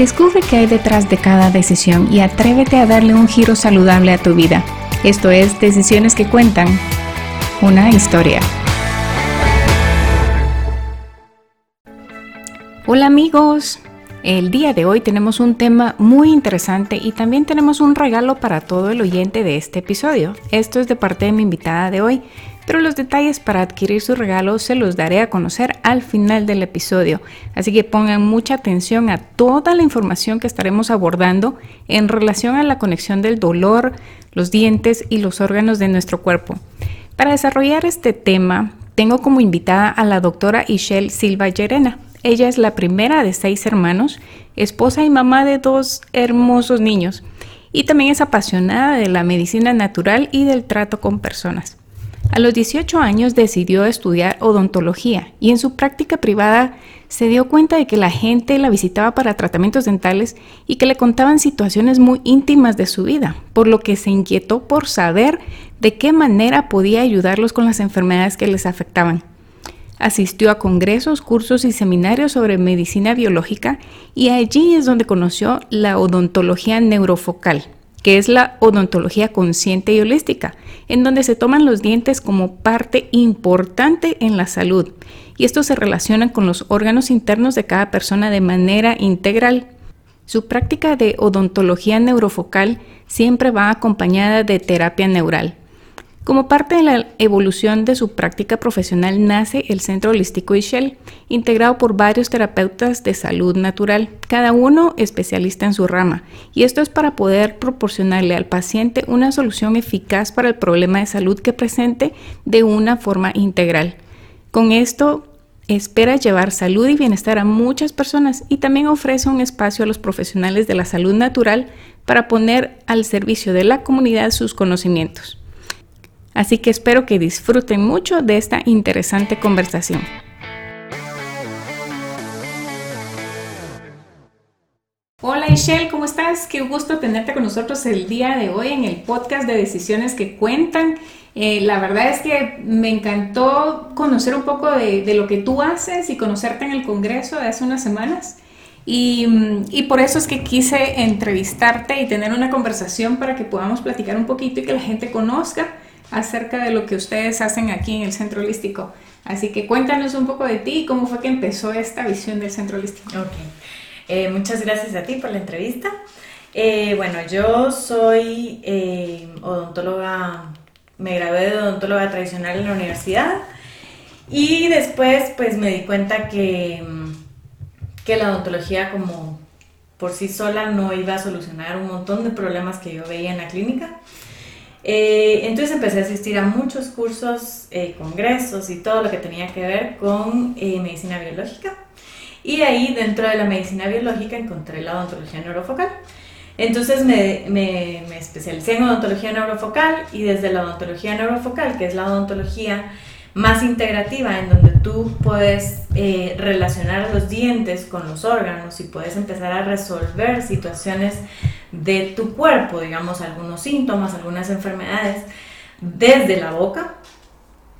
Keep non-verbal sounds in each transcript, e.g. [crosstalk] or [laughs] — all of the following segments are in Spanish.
Descubre qué hay detrás de cada decisión y atrévete a darle un giro saludable a tu vida. Esto es Decisiones que Cuentan, una historia. Hola amigos, el día de hoy tenemos un tema muy interesante y también tenemos un regalo para todo el oyente de este episodio. Esto es de parte de mi invitada de hoy pero los detalles para adquirir su regalo se los daré a conocer al final del episodio. Así que pongan mucha atención a toda la información que estaremos abordando en relación a la conexión del dolor, los dientes y los órganos de nuestro cuerpo. Para desarrollar este tema, tengo como invitada a la doctora Ishel Silva Llerena. Ella es la primera de seis hermanos, esposa y mamá de dos hermosos niños, y también es apasionada de la medicina natural y del trato con personas. A los 18 años decidió estudiar odontología y en su práctica privada se dio cuenta de que la gente la visitaba para tratamientos dentales y que le contaban situaciones muy íntimas de su vida, por lo que se inquietó por saber de qué manera podía ayudarlos con las enfermedades que les afectaban. Asistió a congresos, cursos y seminarios sobre medicina biológica y allí es donde conoció la odontología neurofocal que es la odontología consciente y holística, en donde se toman los dientes como parte importante en la salud, y esto se relaciona con los órganos internos de cada persona de manera integral. Su práctica de odontología neurofocal siempre va acompañada de terapia neural, como parte de la evolución de su práctica profesional nace el Centro Holístico Ishel, integrado por varios terapeutas de salud natural, cada uno especialista en su rama, y esto es para poder proporcionarle al paciente una solución eficaz para el problema de salud que presente de una forma integral. Con esto espera llevar salud y bienestar a muchas personas y también ofrece un espacio a los profesionales de la salud natural para poner al servicio de la comunidad sus conocimientos. Así que espero que disfruten mucho de esta interesante conversación. Hola Ishel, ¿cómo estás? Qué gusto tenerte con nosotros el día de hoy en el podcast de Decisiones que Cuentan. Eh, la verdad es que me encantó conocer un poco de, lo que tú haces y conocerte en el Congreso de hace unas semanas. Y, y, por eso es que quise entrevistarte y tener una conversación para que podamos platicar un poquito y que la gente conozca acerca de lo que ustedes hacen aquí en el Centro Holístico. Así que cuéntanos un poco de ti y cómo fue que empezó esta visión del Centro Holístico. Ok, eh, muchas gracias a ti por la entrevista. Eh, bueno, yo soy eh, odontóloga, me gradué de odontóloga tradicional en la universidad y después pues me di cuenta que, que la odontología como por sí sola no iba a solucionar un montón de problemas que yo veía en la clínica. Eh, entonces empecé a asistir a muchos cursos, eh, congresos y todo lo que tenía que ver con eh, medicina biológica. Y ahí dentro de la medicina biológica encontré la odontología neurofocal. Entonces me, me, me especialicé en odontología neurofocal y desde la odontología neurofocal, que es la odontología más integrativa, en donde tú puedes eh, relacionar los dientes con los órganos y puedes empezar a resolver situaciones de tu cuerpo, digamos, algunos síntomas, algunas enfermedades, desde la boca.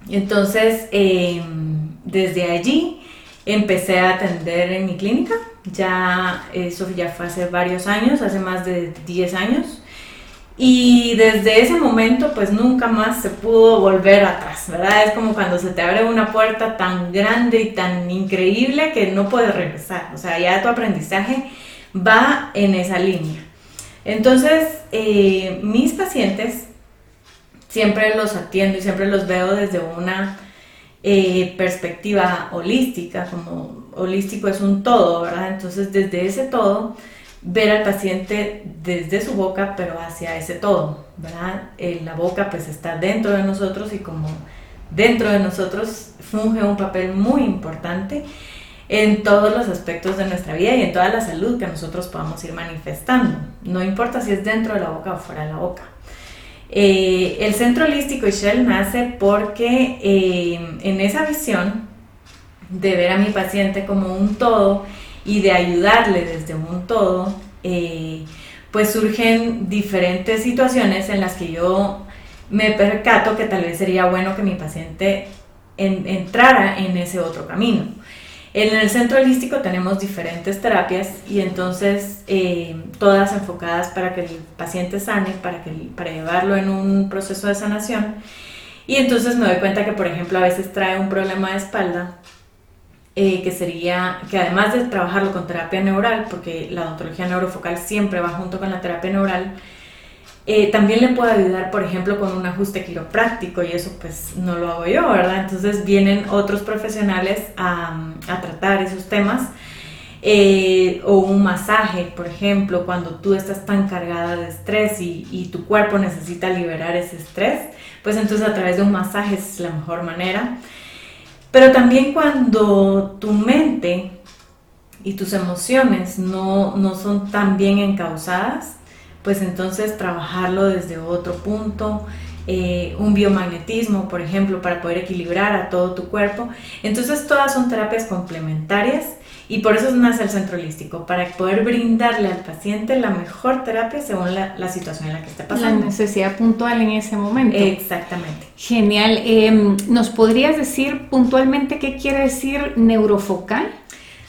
Entonces, em, desde allí empecé a atender en mi clínica. Ya, eso ya fue hace varios años, hace más de 10 años. Y desde ese momento pues nunca más se pudo volver atrás, ¿verdad? Es como cuando se te abre una puerta tan grande y tan increíble que no puedes regresar. O sea, ya tu aprendizaje va en esa línea. Entonces, eh, mis pacientes siempre los atiendo y siempre los veo desde una eh, perspectiva holística, como holístico es un todo, ¿verdad? Entonces, desde ese todo ver al paciente desde su boca, pero hacia ese todo, ¿verdad? Eh, la boca pues está dentro de nosotros y como dentro de nosotros funge un papel muy importante en todos los aspectos de nuestra vida y en toda la salud que nosotros podamos ir manifestando. No importa si es dentro de la boca o fuera de la boca. Eh, el centro holístico Ishel nace porque eh, en esa visión de ver a mi paciente como un todo, y de ayudarle desde un todo, eh, pues surgen diferentes situaciones en las que yo me percato que tal vez sería bueno que mi paciente entrara en ese otro camino. En el centro holístico tenemos diferentes terapias y entonces eh, todas enfocadas para que el paciente sane, para, que, para llevarlo en un proceso de sanación. Y entonces me doy cuenta que, por ejemplo, a veces trae un problema de espalda, eh, que sería, que además de trabajarlo con terapia neural, porque la odontología neurofocal siempre va junto con la terapia neural, eh, también le puedo ayudar, por ejemplo, con un ajuste quiropráctico y eso pues no lo hago yo, ¿verdad? Entonces vienen otros profesionales a, tratar esos temas. Eh, o un masaje, por ejemplo, cuando tú estás tan cargada de estrés y, y, tu cuerpo necesita liberar ese estrés, pues entonces a través de un masaje es la mejor manera. Pero también cuando tu mente y tus emociones no, no son tan bien encausadas, pues entonces trabajarlo desde otro punto, eh, un biomagnetismo, por ejemplo, para poder equilibrar a todo tu cuerpo. Entonces todas son terapias complementarias y por eso nace el centro holístico, para poder brindarle al paciente la mejor terapia según la, situación en la que esté pasando. La necesidad puntual en ese momento. Exactamente. Genial. Em, ¿Nos podrías decir puntualmente qué quiere decir neurofocal?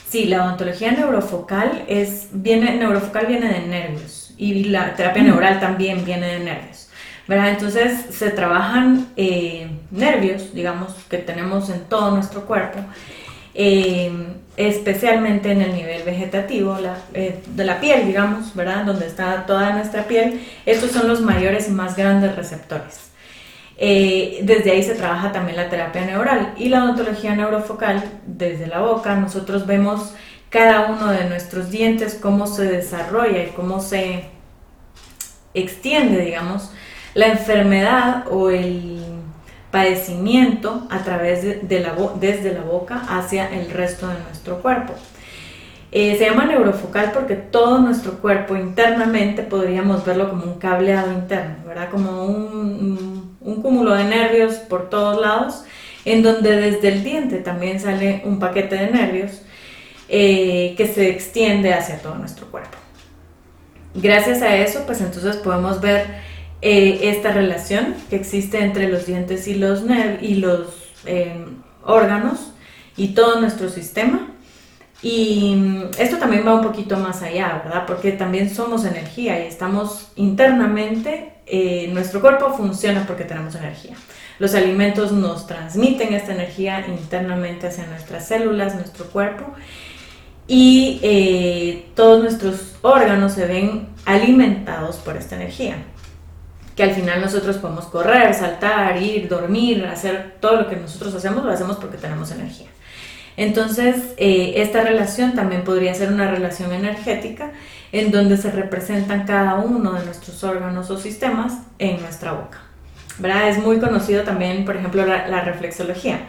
Sí, la odontología neurofocal es, viene, neurofocal viene de nervios y la terapia neural también viene de nervios. ¿verdad? Entonces se trabajan eh, nervios, digamos, que tenemos en todo nuestro cuerpo, eh, especialmente en el nivel vegetativo eh, de la piel, digamos, ¿verdad? Donde está toda nuestra piel. Estos son los mayores y más grandes receptores. desde ahí se trabaja también la terapia neural y la odontología neurofocal desde la boca. Nosotros vemos cada uno de nuestros dientes, cómo se desarrolla y cómo se extiende, digamos, la enfermedad o el padecimiento a través de, la desde la boca hacia el resto de nuestro cuerpo. Eh, se llama neurofocal porque todo nuestro cuerpo internamente podríamos verlo como un cableado interno, ¿verdad? Como un, cúmulo de nervios por todos lados, en donde desde el diente también sale un paquete de nervios eh, que se extiende hacia todo nuestro cuerpo. Gracias a eso, pues entonces podemos ver eh, esta relación que existe entre los dientes y los, y los em, órganos y todo nuestro sistema. Y mm, esto también va un poquito más allá, ¿verdad? Porque también somos energía y estamos internamente, eh, nuestro cuerpo funciona porque tenemos energía. Los alimentos nos transmiten esta energía internamente hacia nuestras células, nuestro cuerpo y eh, todos nuestros órganos se ven alimentados por esta energía. Que al final nosotros podemos correr, saltar, ir, dormir, hacer todo lo que nosotros hacemos, lo hacemos porque tenemos energía. Entonces, eh, esta relación también podría ser una relación energética en donde se representan cada uno de nuestros órganos o sistemas en nuestra boca. Es muy conocido también, por ejemplo, la, reflexología,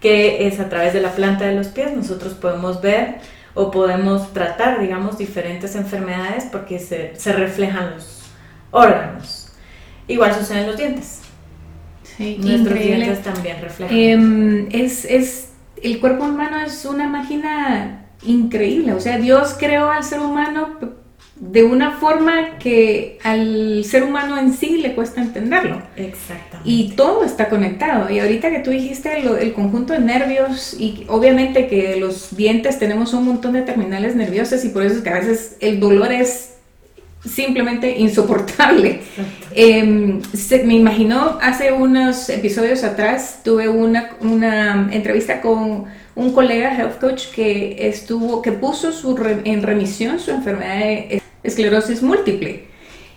que es a través de la planta de los pies nosotros podemos ver o podemos tratar, digamos, diferentes enfermedades porque se reflejan los órganos. Igual sucede en los dientes. Sí, Nuestros dientes también reflejan. Em, es, es, el cuerpo humano es una máquina increíble. O sea, Dios creó al ser humano de una forma que al ser humano en sí le cuesta entenderlo. Exactamente. Y todo está conectado. Y ahorita que tú dijiste el conjunto de nervios, y obviamente que los dientes tenemos un montón de terminales nerviosas y por eso es que a veces el dolor es simplemente insoportable. Em, me imagino hace unos episodios atrás tuve una, una entrevista con un colega health coach que estuvo que puso su en remisión su enfermedad de esclerosis múltiple.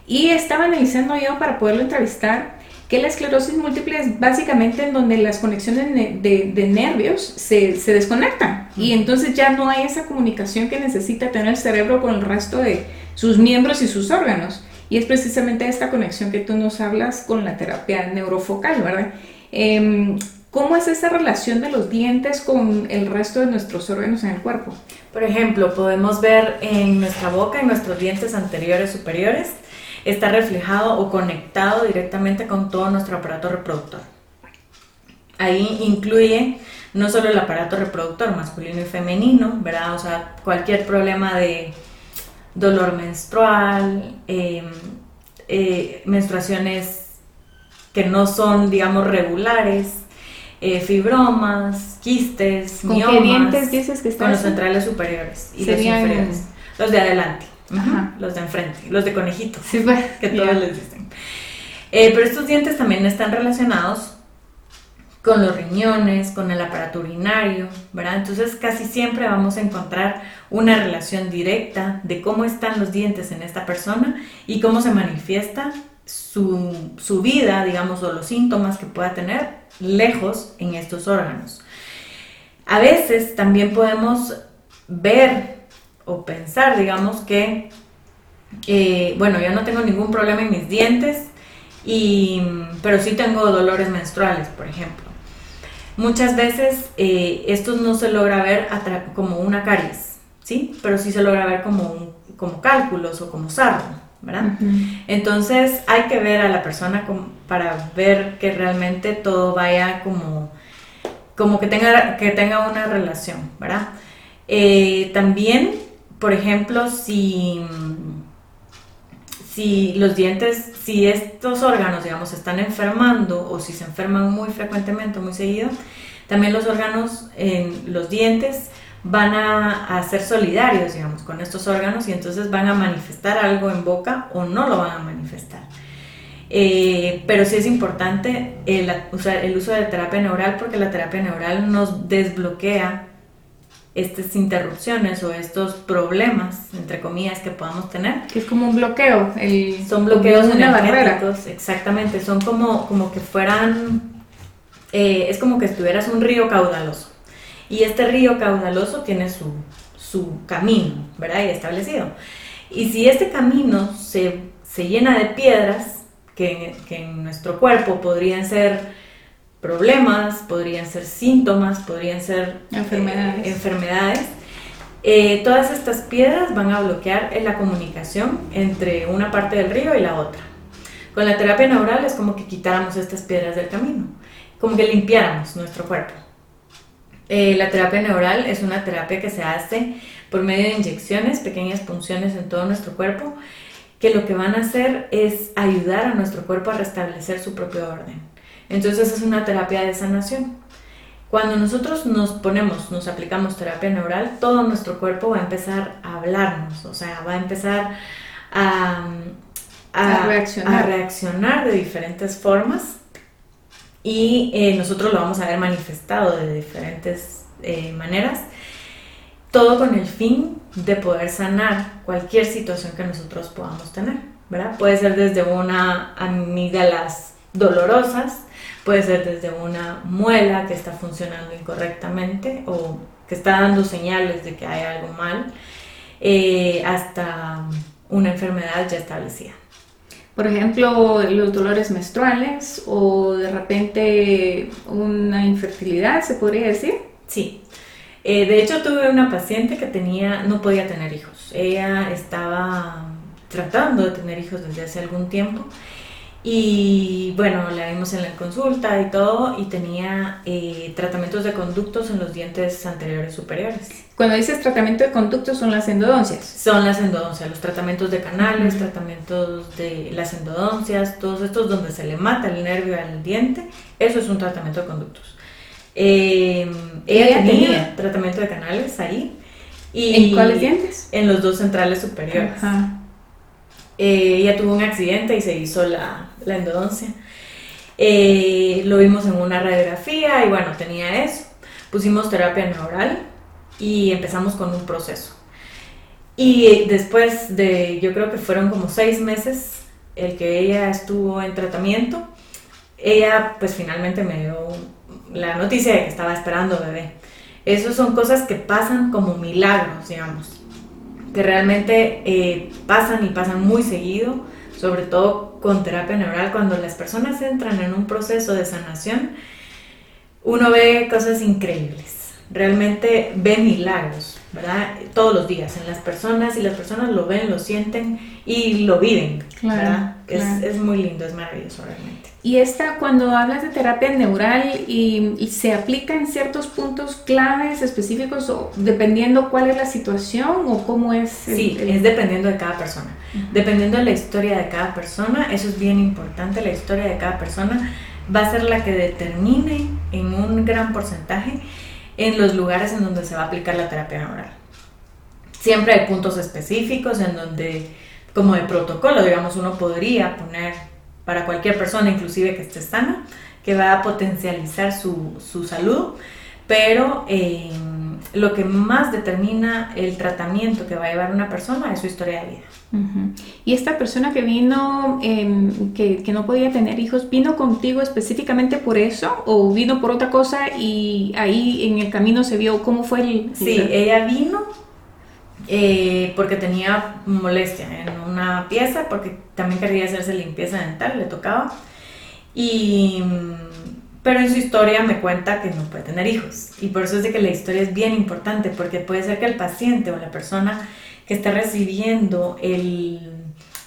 Y estaba analizando yo para poderlo entrevistar que la esclerosis múltiple es básicamente en donde las conexiones de, nervios se, se, desconectan y entonces ya no hay esa comunicación que necesita tener el cerebro con el resto de sus miembros y sus órganos. Y es precisamente esta conexión que tú nos hablas con la terapia neurofocal, ¿verdad? Em, ¿Cómo es esa relación de los dientes con el resto de nuestros órganos en el cuerpo? Por ejemplo, podemos ver en nuestra boca, en nuestros dientes anteriores, superiores, está reflejado o conectado directamente con todo nuestro aparato reproductor. Ahí incluye no solo el aparato reproductor masculino y femenino, ¿verdad? O sea, cualquier problema de dolor menstrual, em, eh, menstruaciones que no son, digamos, regulares, eh, fibromas, quistes, ¿Con qué dientes dices que están? Con los centrales superiores y los inferiores. Los de adelante, los de enfrente, los de conejito, sí, pues, que todos les dicen. Eh, pero estos dientes también están relacionados con los riñones, con el aparato urinario, ¿verdad? Entonces casi siempre vamos a encontrar una relación directa de cómo están los dientes en esta persona y cómo se manifiesta su, su vida, digamos, o los síntomas que pueda tener lejos en estos órganos. A veces también podemos ver o pensar, digamos, que, eh, bueno, yo no tengo ningún problema en mis dientes, y, pero sí tengo dolores menstruales, por ejemplo. Muchas veces eh, esto no se logra ver como una caries, ¿sí? Pero sí se logra ver como, como cálculos o como sarro, ¿verdad? Entonces hay que ver a la persona para ver que realmente todo vaya como, como que, tenga, que tenga una relación, ¿verdad? Eh, también, por ejemplo, si si los dientes, si estos órganos, digamos, están enfermando o si se enferman muy frecuentemente, muy seguido, también los órganos en los dientes van a, ser solidarios, digamos, con estos órganos y entonces van a manifestar algo en boca o no lo van a manifestar. Eh, pero sí es importante el, el uso de terapia neural porque la terapia neural nos desbloquea estas interrupciones o estos problemas, entre comillas, que podamos tener. Que es como un bloqueo. El, son bloqueos energéticos, exactamente. Son como, como que fueran, eh, es como que estuvieras un río caudaloso. Y este río caudaloso tiene su, su camino, ¿verdad? Y establecido. Y si este camino se, se llena de piedras, que, que en nuestro cuerpo podrían ser problemas, podrían ser síntomas, podrían ser enfermedades. Eh, enfermedades. Eh, todas estas piedras van a bloquear la comunicación entre una parte del río y la otra. Con la terapia neural es como que quitáramos estas piedras del camino, como que limpiáramos nuestro cuerpo. Eh, la terapia neural es una terapia que se hace por medio de inyecciones, pequeñas punciones en todo nuestro cuerpo, que lo que van a hacer es ayudar a nuestro cuerpo a restablecer su propio orden. Entonces es una terapia de sanación. Cuando nosotros nos ponemos, nos aplicamos terapia neural, todo nuestro cuerpo va a empezar a hablarnos, o sea, va a empezar a, reaccionar. de diferentes formas y eh, nosotros lo vamos a ver manifestado de diferentes eh, maneras, todo con el fin de poder sanar cualquier situación que nosotros podamos tener, ¿verdad? Puede ser desde una amígdalas dolorosas, Puede ser desde una muela que está funcionando incorrectamente o que está dando señales de que hay algo mal, eh, hasta una enfermedad ya establecida. Por ejemplo, los dolores menstruales o de repente una infertilidad, ¿se podría decir? Sí. Eh, de hecho, tuve una paciente que tenía, no podía tener hijos. Ella estaba tratando de tener hijos desde hace algún tiempo y bueno, la vimos en la consulta y todo, y tenía eh, tratamientos de conductos en los dientes anteriores superiores. Cuando dices tratamiento de conductos, son las endodoncias. Son las endodoncias, los tratamientos de canales, tratamientos de las endodoncias, todos estos donde se le mata el nervio al diente, eso es un tratamiento de conductos. Eh, ella, tenía, tratamiento de canales ahí. Y ¿En cuáles dientes? En los dos centrales superiores. Eh, ella tuvo un accidente y se hizo la, la endodoncia. Eh, lo vimos en una radiografía y bueno, tenía eso. Pusimos terapia neural y empezamos con un proceso. Y después de, yo creo que fueron como seis meses el que ella estuvo en tratamiento, ella pues finalmente me dio la noticia de que estaba esperando bebé. Esas son cosas que pasan como milagros, digamos que realmente eh, pasan y pasan muy seguido, sobre todo con terapia neural, cuando las personas entran en un proceso de sanación, uno ve cosas increíbles, realmente ve milagros, ¿verdad? Todos los días en las personas y las personas lo ven, lo sienten y lo viven, ¿verdad? Es, es muy lindo, es maravilloso realmente. Y esta, cuando hablas de terapia neural y, se aplica en ciertos puntos claves específicos, o dependiendo cuál es la situación o cómo es. sí, es dependiendo de cada persona. Dependiendo de la historia de cada persona, eso es bien importante, la historia de cada persona. va a ser la que determine en un gran porcentaje en los lugares en donde se va a aplicar la terapia neural. Siempre hay puntos específicos en donde, como de protocolo, digamos, uno podría poner para cualquier persona, inclusive que esté sana, que va a potencializar su, su salud, pero eh, lo que más determina el tratamiento que va a llevar una persona es su historia de vida. Y esta persona que vino, em, que, que, no podía tener hijos, ¿vino contigo específicamente por eso o vino por otra cosa y ahí en el camino se vio cómo fue el... Sí, ella vino eh, porque tenía molestia en una pieza, porque también quería hacerse limpieza dental, le tocaba. Y pero en su historia me cuenta que no puede tener hijos. Y por eso es de que la historia es bien importante, porque puede ser que el paciente o la persona que está recibiendo el,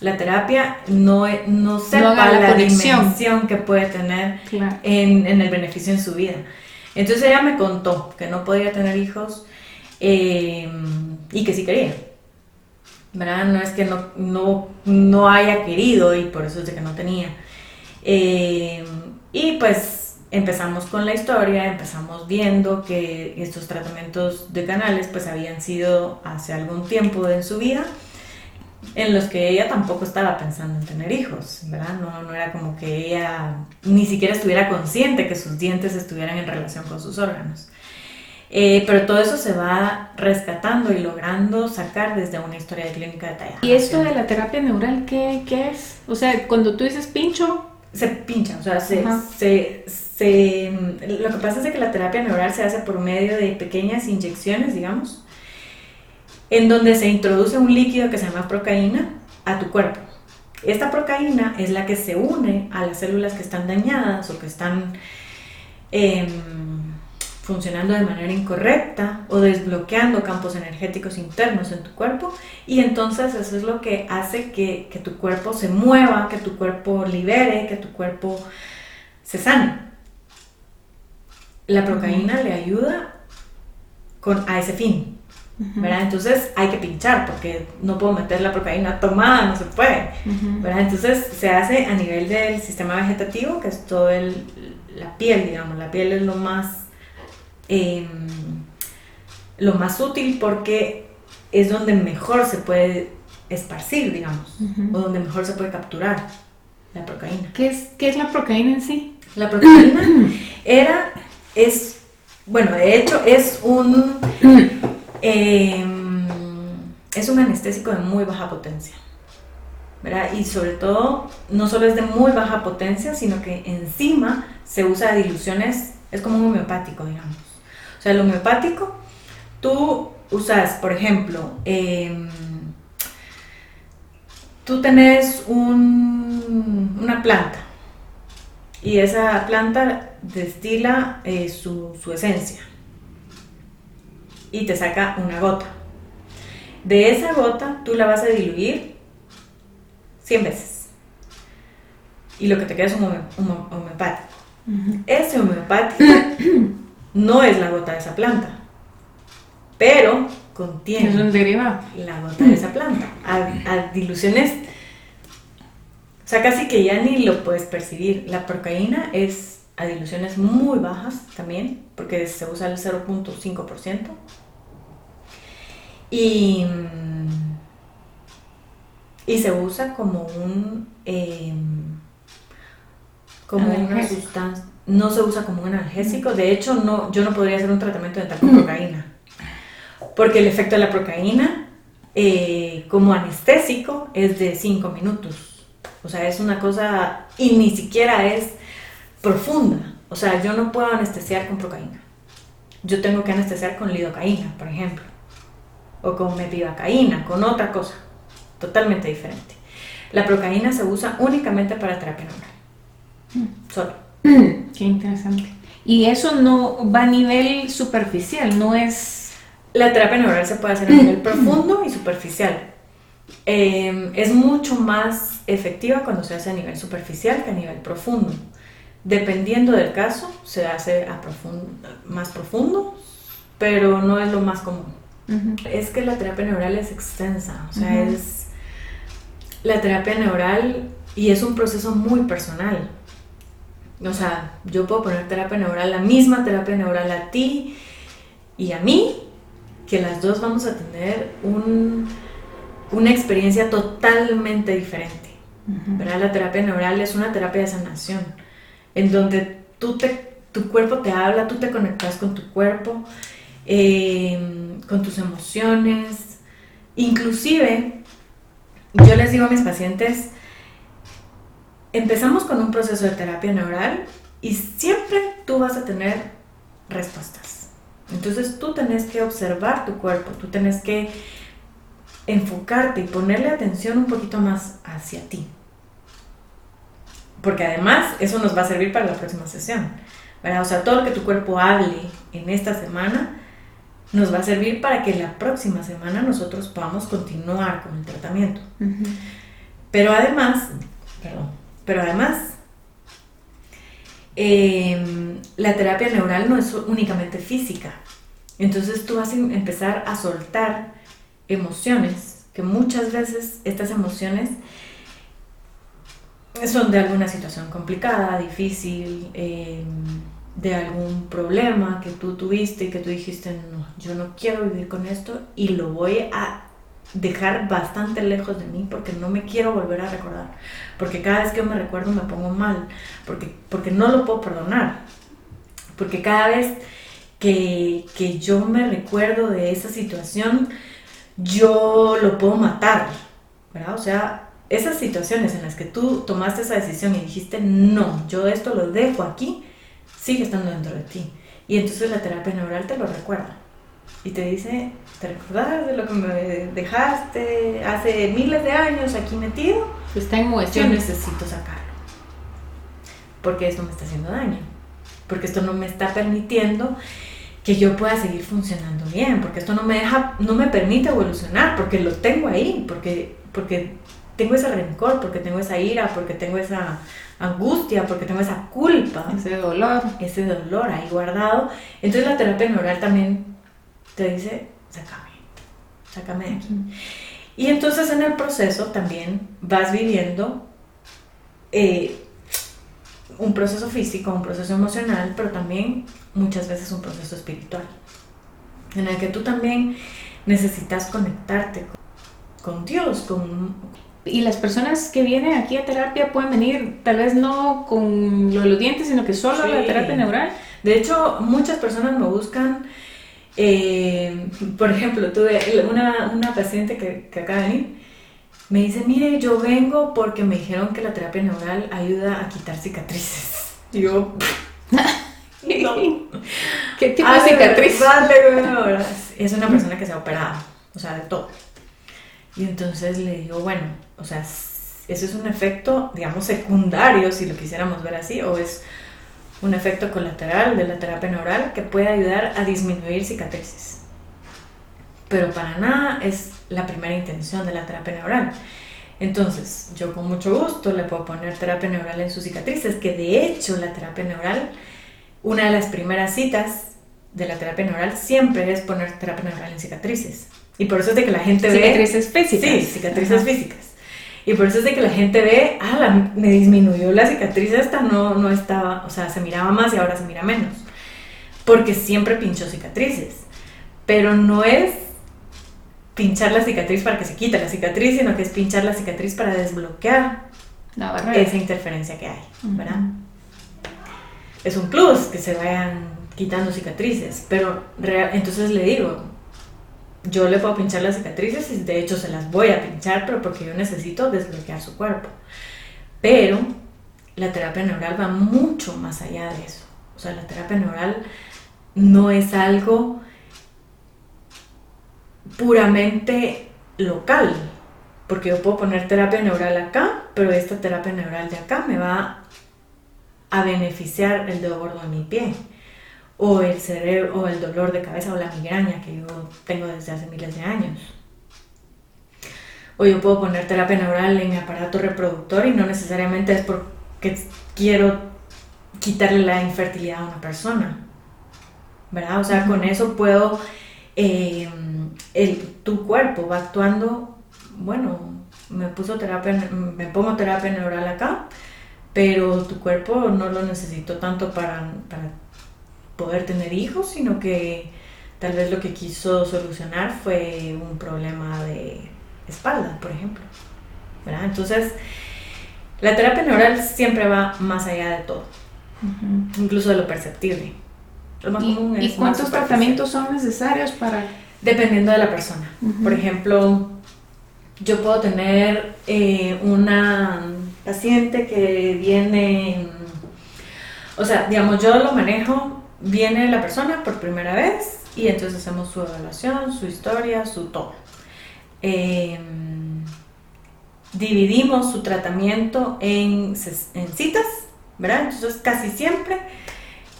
la terapia no, no sepa la, dimensión que puede tener en, en, el beneficio en su vida. Entonces ella me contó que no podía tener hijos eh, y que sí quería. ¿Verdad? No es que no, no, no haya querido y por eso es de que no tenía. Eh, y pues empezamos con la historia, empezamos viendo que estos tratamientos de canales pues habían sido hace algún tiempo en su vida en los que ella tampoco estaba pensando en tener hijos, ¿verdad? No, no era como que ella ni siquiera estuviera consciente que sus dientes estuvieran en relación con sus órganos. Eh, pero todo eso se va rescatando y logrando sacar desde una historia de clínica detallada. ¿Y esto de la terapia neural qué, qué es? O sea, cuando tú dices pincho... Se pincha, o sea, se, se, lo que pasa es que la terapia neural se hace por medio de pequeñas inyecciones, digamos, en donde se introduce un líquido que se llama procaína a tu cuerpo. Esta procaína es la que se une a las células que están dañadas o que están em, funcionando de manera incorrecta o desbloqueando campos energéticos internos en tu cuerpo y entonces eso es lo que hace que, que tu cuerpo se mueva, que tu cuerpo libere, que tu cuerpo se sane la procaína le ayuda con, a ese fin. ¿verdad? Entonces hay que pinchar porque no puedo meter la procaína tomada, no se puede. ¿verdad? Entonces se hace a nivel del sistema vegetativo, que es todo el, la piel, digamos. La piel es lo más, em, lo más útil porque es donde mejor se puede esparcir, digamos, o donde mejor se puede capturar la procaína. ¿Qué es, qué es la procaína en sí? La procaína [clears throat] era es, bueno, de hecho es un, em, es un anestésico de muy baja potencia. ¿verdad? Y sobre todo, no solo es de muy baja potencia, sino que encima se usa diluciones, es como un homeopático, digamos. O sea, el homeopático, tú usas, por ejemplo, em, tú tenés un, una planta y esa planta destila eh, su, esencia y te saca una gota. De esa gota tú la vas a diluir 100 veces. Y lo que te queda es un, homeopático. Ese homeopático [coughs] no es la gota de esa planta, pero contiene es un derivado. la gota de esa planta. a diluciones o sea, casi que ya ni lo puedes percibir. La procaína es a diluciones muy bajas también, porque se usa el 0.5%. Y, y se usa como un... Em, como una sustancia... No se usa como un analgésico. De hecho, no, yo no podría hacer un tratamiento dental con procaína. Porque el efecto de la procaína eh, como anestésico es de 5 minutos o sea, es una cosa y ni siquiera es profunda. O sea, yo no puedo anestesiar con procaína. Yo tengo que anestesiar con lidocaína, por ejemplo. O con mepivacaína, con otra cosa. Totalmente diferente. La procaína se usa únicamente para terapia neural. Mm. Solo. Qué interesante. Y eso no va a nivel superficial, no es... La terapia neural se puede hacer a nivel profundo y superficial. Em, es mucho más efectiva cuando se hace a nivel superficial que a nivel profundo. Dependiendo del caso, se hace a más profundo, pero no es lo más común. Es que la terapia neural es extensa, o sea, es la terapia neural y es un proceso muy personal. O sea, yo puedo poner terapia neural, la misma terapia neural a ti y a mí, que las dos vamos a tener una experiencia totalmente diferente. ¿verdad? La terapia neural es una terapia de sanación, en donde tú te, tu cuerpo te habla, tú te conectas con tu cuerpo, eh, con tus emociones. Inclusive, yo les digo a mis pacientes, empezamos con un proceso de terapia neural y siempre tú vas a tener respuestas. Entonces tú tenés que observar tu cuerpo, tú tenés que enfocarte y ponerle atención un poquito más hacia ti. Porque además eso nos va a servir para la próxima sesión. O sea, todo lo que tu cuerpo hable en esta semana nos va a servir para que la próxima semana nosotros podamos continuar con el tratamiento. Pero además, perdón, pero además, em, la terapia neural no es únicamente física. Entonces tú vas a em, empezar a soltar emociones, que muchas veces estas emociones son de alguna situación complicada, difícil, em, de algún problema que tú tuviste y que tú dijiste, no, yo no quiero vivir con esto y lo voy a dejar bastante lejos de mí porque no me quiero volver a recordar. Porque cada vez que me recuerdo me pongo mal, porque, porque no lo puedo perdonar. Porque cada vez que, que yo me recuerdo de esa situación, yo lo puedo matar. ¿verdad? O sea, esas situaciones en las que tú tomaste esa decisión y dijiste, no, yo esto lo dejo aquí, sigue estando dentro de ti. Y entonces la terapia neural te lo recuerda y te dice, ¿te recordás de lo que me dejaste hace miles de años aquí metido? Está en Yo necesito sacarlo. Porque esto me está haciendo daño. Porque esto no me está permitiendo que yo pueda seguir funcionando bien. Porque esto no me deja, no me permite evolucionar. Porque lo tengo ahí. Porque, porque tengo ese rencor. Porque tengo esa ira. Porque tengo esa angustia. Porque tengo esa culpa. Ese dolor. Ese dolor ahí guardado. Entonces la terapia neural también te dice, sácame, sácame de aquí. Y entonces en el proceso también vas viviendo eh, un proceso físico, un proceso emocional, pero también muchas veces un proceso espiritual, en el que tú también necesitas conectarte con, Dios, con... Y las personas que vienen aquí a terapia pueden venir tal vez no con lo de los dientes, sino que solo a la terapia neural. De hecho, muchas personas me buscan eh, por ejemplo, tuve una, una paciente que, que, acaba de venir, me dice, mire, yo vengo porque me dijeron que la terapia neural ayuda a quitar cicatrices. Y yo, [laughs] ¿Qué tipo de cicatriz? es una persona que se ha operado, o sea, de todo. Y entonces le digo, bueno, o sea, eso es un efecto, digamos, secundario, si lo quisiéramos ver así, o es un efecto colateral de la terapia neural que puede ayudar a disminuir cicatrices. Pero para nada es la primera intención de la terapia neural. Entonces, yo con mucho gusto le puedo poner terapia neural en sus cicatrices, que de hecho la terapia neural, una de las primeras citas de la terapia neural siempre es poner terapia neural en cicatrices. Y por eso es de que la gente ve... Cicatrices físicas. Sí, cicatrices físicas. Y por eso es de que la gente ve, ah, me disminuyó la cicatriz esta, no, no estaba, o sea, se miraba más y ahora se mira menos. Porque siempre pinchó cicatrices. Pero no es pinchar la cicatriz para que se quite la cicatriz, sino que es pinchar la cicatriz para desbloquear esa interferencia que hay, ¿verdad? Es un plus que se vayan quitando cicatrices, pero entonces le digo, yo le puedo pinchar las cicatrices y de hecho se las voy a pinchar, pero porque yo necesito desbloquear su cuerpo. Pero la terapia neural va mucho más allá de eso. O sea, la terapia neural no es algo puramente local, porque yo puedo poner terapia neural acá, pero esta terapia neural de acá me va a beneficiar el gordo de mi pie o el cerebro o el dolor de cabeza o la migraña que yo tengo desde hace miles de años. O yo puedo poner terapia neural en mi aparato reproductor y no necesariamente es porque quiero quitarle la infertilidad a una persona. ¿Verdad? O sea, con eso puedo, eh, el, tu cuerpo va actuando, bueno, me puso terapia, me pongo terapia neural acá, pero tu cuerpo no lo necesitó tanto para, para poder tener hijos, sino que tal vez lo que quiso solucionar fue un problema de espalda, por ejemplo. ¿verdad? Entonces, la terapia neural siempre va más allá de todo, incluso de lo perceptible. ¿Y, cuántos tratamientos son necesarios para...? Dependiendo de la persona. Por ejemplo, yo puedo tener eh, una paciente que viene, o sea, digamos, yo lo manejo, viene la persona por primera vez y entonces hacemos su evaluación, su historia, su todo. Em, dividimos su tratamiento en, citas, ¿verdad? Entonces casi siempre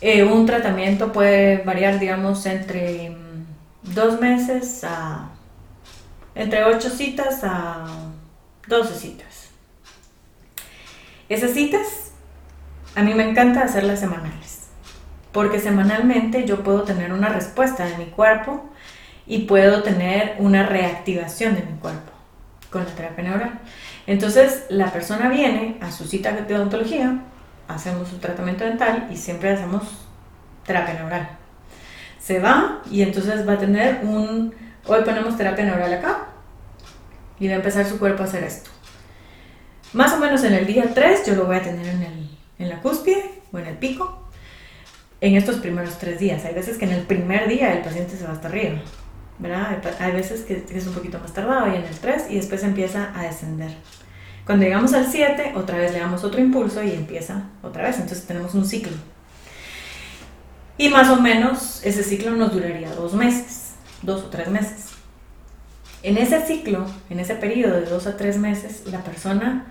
eh, un tratamiento puede variar, digamos, entre mm, dos meses a entre ocho citas a 12 citas. Esas citas, a mí me encanta hacerlas semanales, porque semanalmente yo puedo tener una respuesta de mi cuerpo y puedo tener una reactivación de mi cuerpo con la terapia neural. Entonces, la persona viene a su cita de odontología, hacemos su tratamiento dental y siempre hacemos terapia neural. Se va y entonces va a tener un, hoy ponemos terapia neural acá y va a empezar su cuerpo a hacer esto. Más o menos en el día 3 yo lo voy a tener en, el, en la cúspide o en el pico en estos primeros tres días. Hay veces que en el primer día el paciente se va hasta arriba, ¿verdad? Hay veces que es un poquito más tardado y en el 3 y después empieza a descender. Cuando llegamos al 7, otra vez le damos otro impulso y empieza otra vez. Entonces tenemos un ciclo. Y más o menos ese ciclo nos duraría dos meses, dos o tres meses. En ese ciclo, en ese periodo de dos a tres meses, la persona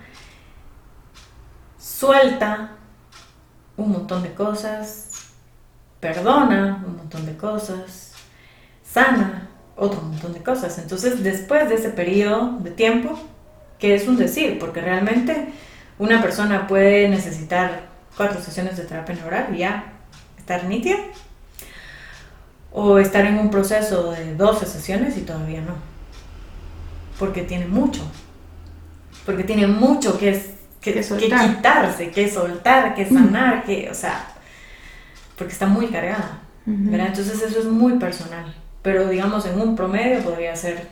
suelta un montón de cosas, perdona un montón de cosas, sana otro montón de cosas. Entonces, después de ese periodo de tiempo, que es un decir, porque realmente una persona puede necesitar cuatro sesiones de terapia neural y ya estar nítida, o estar en un proceso de 12 sesiones y todavía no, porque tiene mucho, porque tiene mucho que es que, que, quitarse, que soltar, que sanar, que, o sea, porque está muy cargada, ¿verdad? Entonces eso es muy personal, pero digamos en un promedio podría ser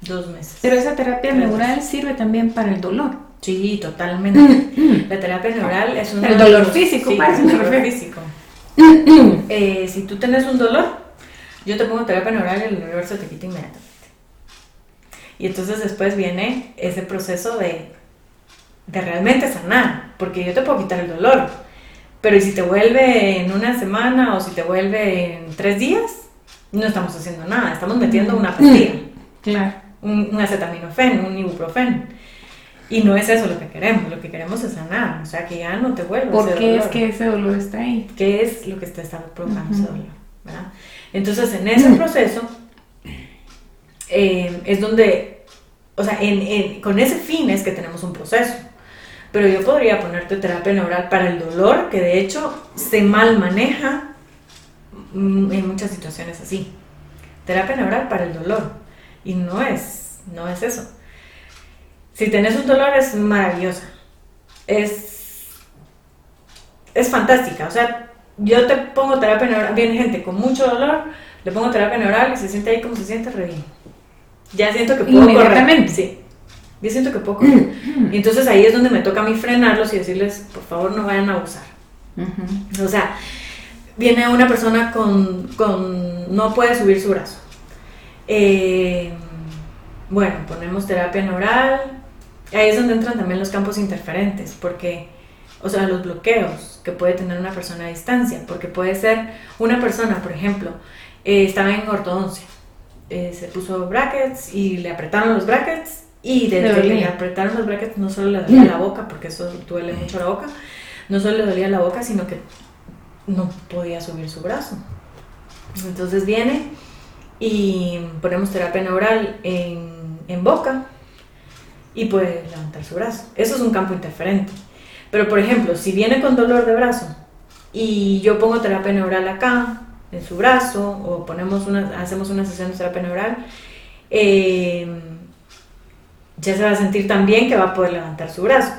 dos meses. Pero esa terapia neural sirve también para el dolor. Sí, totalmente. La terapia neural es un... El dolor físico, sí, el dolor físico. Eh, si tú tienes un dolor, yo te pongo terapia neural y el universo te quita inmediatamente. Y entonces después viene ese proceso de de realmente sanar, porque yo te puedo quitar el dolor, pero si te vuelve en una semana o si te vuelve en tres días, no estamos haciendo nada, estamos metiendo una pastilla, claro. un, un acetaminofén, un ibuprofeno. Y no es eso lo que queremos, lo que queremos es sanar, o sea, que ya no te vuelva ¿Por qué es que ese dolor está ahí? ¿Qué es lo que te está provocando ese dolor? ¿verdad? Entonces, en ese proceso eh, es donde, o sea, en, con ese fin es que tenemos un proceso pero yo podría ponerte terapia neural para el dolor, que de hecho se mal maneja mm, en muchas situaciones así. Terapia neural para el dolor. Y no es, no es eso. Si tenés un dolor es maravillosa. Es, es fantástica. O sea, yo te pongo terapia neural, viene gente con mucho dolor, le pongo terapia neural y se siente ahí como se siente re bien. Ya siento que puedo correr. Sí. Yo siento que poco. Y entonces ahí es donde me toca a mí frenarlos y decirles, por favor, no vayan a abusar. O sea, viene una persona con, con, no puede subir su brazo. Eh, bueno, ponemos terapia neural. Ahí es donde entran también los campos interferentes, porque, o sea, los bloqueos que puede tener una persona a distancia, porque puede ser una persona, por ejemplo, eh, estaba en ortodoncia, eh, se puso brackets y le apretaron los brackets y desde que le apretaron los brackets no solo le dolía la boca, porque eso duele mucho la boca, no solo le dolía la boca, sino que no podía subir su brazo. Entonces viene y ponemos terapia neural en, en boca y puede levantar su brazo. Eso es un campo interferente. Pero por ejemplo, si viene con dolor de brazo y yo pongo terapia neural acá, en su brazo, o ponemos una, hacemos una sesión de terapia neural, eh, ya se va a sentir tan bien que va a poder levantar su brazo.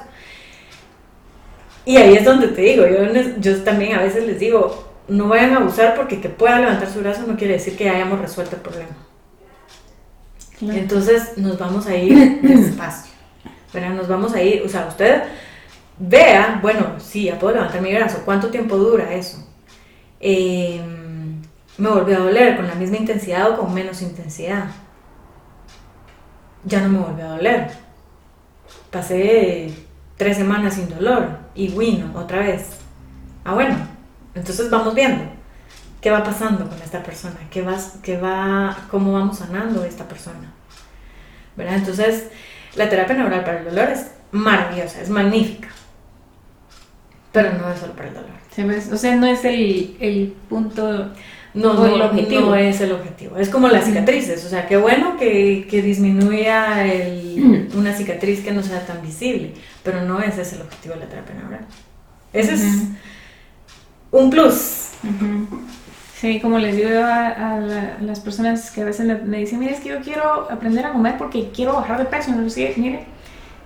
Y ahí es donde te digo, yo, yo también a veces les digo, no vayan a abusar porque que pueda levantar su brazo no quiere decir que hayamos resuelto el problema. Entonces nos vamos a ir despacio. ¿verdad? Nos vamos a ir, o sea, usted vea, bueno, sí, ya puedo levantar mi brazo, ¿cuánto tiempo dura eso? Em, me volvió a doler con la misma intensidad o con menos intensidad. Ya no me volvió a doler. Pasé tres semanas sin dolor y bueno, otra vez. Ah, bueno, entonces vamos viendo qué va pasando con esta persona, qué va, qué va, cómo vamos sanando esta persona. ¿Verdad? Entonces, la terapia neural para el dolor es maravillosa, es magnífica. Pero no es solo para el dolor. O sea, no es el, punto no, no, el objetivo. no es el objetivo. Es como las cicatrices. O sea, qué bueno que, disminuya [clears throat] una cicatriz que no sea tan visible. Pero no ese es el objetivo de la terapia neural. Ese es un plus. Sí, como les digo a, las personas que a veces me, dicen, mire, es que yo quiero aprender a comer porque quiero bajar de peso. No sé, mire,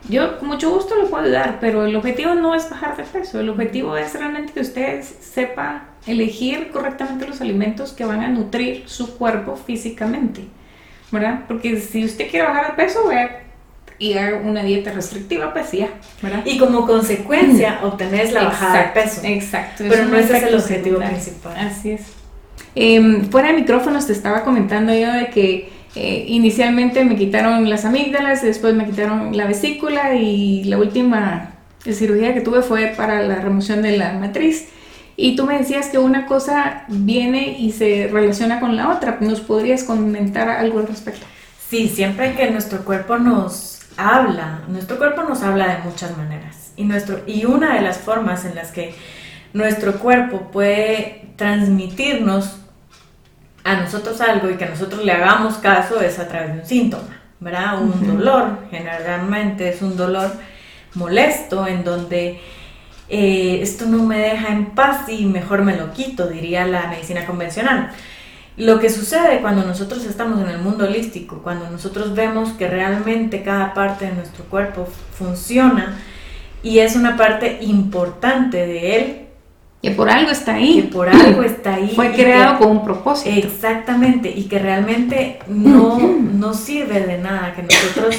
yo con mucho gusto lo puedo ayudar, pero el objetivo no es bajar de peso. El objetivo es realmente que usted sepa elegir correctamente los alimentos que van a nutrir su cuerpo físicamente. ¿Verdad? Porque si usted quiere bajar de peso, vea y haga una dieta restrictiva, pues ya, ¿verdad? Y como consecuencia obtener la bajada de peso. Exacto. Pero no ese es el objetivo principal. Así es. Em, fuera de micrófonos te estaba comentando yo de que eh, inicialmente me quitaron las amígdalas, después me quitaron la vesícula y la última cirugía que tuve fue para la remoción de la matriz. Y tú me decías que una cosa viene y se relaciona con la otra. ¿Nos podrías comentar algo al respecto? Sí, siempre que nuestro cuerpo nos habla, nuestro cuerpo nos habla de muchas maneras. Y, nuestro, y una de las formas en las que nuestro cuerpo puede transmitirnos a nosotros algo y que nosotros le hagamos caso es a través de un síntoma, ¿verdad? Un dolor, generalmente es un dolor molesto en donde eh, esto no me deja en paz y mejor me lo quito, diría la medicina convencional. Lo que sucede cuando nosotros estamos en el mundo holístico, cuando nosotros vemos que realmente cada parte de nuestro cuerpo funciona y es una parte importante de él, que por algo está ahí. Que por algo está ahí. [laughs] Fue creado con un propósito. Exactamente, y que realmente no, no sirve de nada que nosotros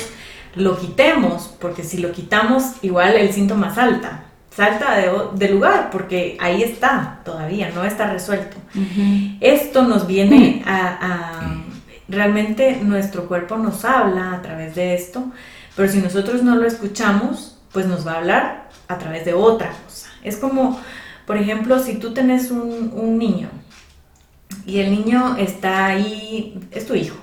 lo quitemos, porque si lo quitamos, igual el síntoma salta salta de, lugar porque ahí está todavía, no está resuelto. Esto nos viene a, realmente nuestro cuerpo nos habla a través de esto, pero si nosotros no lo escuchamos, pues nos va a hablar a través de otra cosa. Es como, por ejemplo, si tú tenés un, un niño y el niño está ahí, es tu hijo.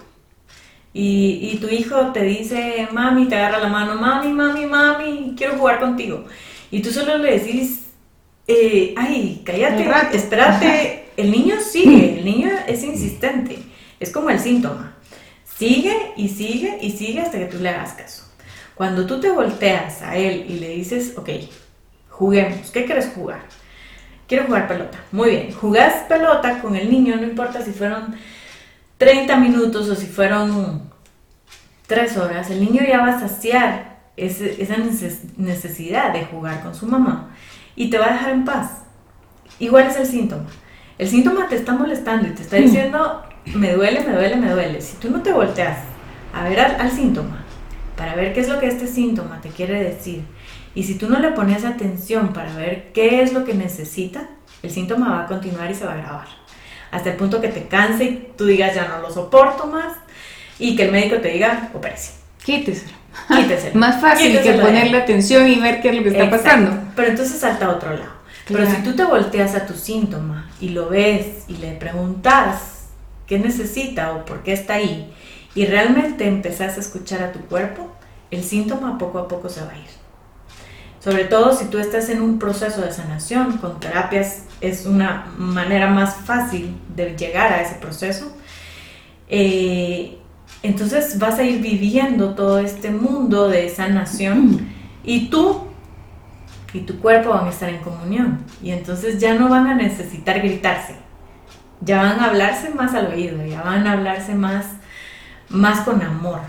Y, y tu hijo te dice, mami, te agarra la mano, mami, mami, mami, quiero jugar contigo y tú solo le decís, eh, ay, cállate, espérate, el niño sigue, el niño es insistente, es como el síntoma. Sigue y sigue y sigue hasta que tú le hagas caso. Cuando tú te volteas a él y le dices, ok, juguemos, ¿qué quieres jugar? Quiero jugar pelota. Muy bien, jugás pelota con el niño, no importa si fueron 30 minutos o si fueron 3 horas, el niño ya va a saciar esa necesidad de jugar con su mamá y te va a dejar en paz. Igual es el síntoma. El síntoma te está molestando y te está diciendo, me duele, me duele, me duele. Si tú no te volteas a ver al, síntoma, para ver qué es lo que este síntoma te quiere decir, y si tú no le pones atención para ver qué es lo que necesita, el síntoma va a continuar y se va a grabar. Hasta el punto que te canse y tú digas, ya no lo soporto más, y que el médico te diga, opérese. Quíteselo. [laughs] Más fácil que ponerle atención y ver qué es lo que está pasando. Pero entonces salta a otro lado. Pero si tú te volteas a tu síntoma y lo ves y le preguntas qué necesita o por qué está ahí y realmente empezás a escuchar a tu cuerpo, el síntoma poco a poco se va a ir. Sobre todo si tú estás en un proceso de sanación, con terapias es una manera más fácil de llegar a ese proceso. Eh, entonces vas a ir viviendo todo este mundo de sanación y tú y tu cuerpo van a estar en comunión. Y entonces ya no van a necesitar gritarse. Ya van a hablarse más al oído, ya van a hablarse más, más con amor.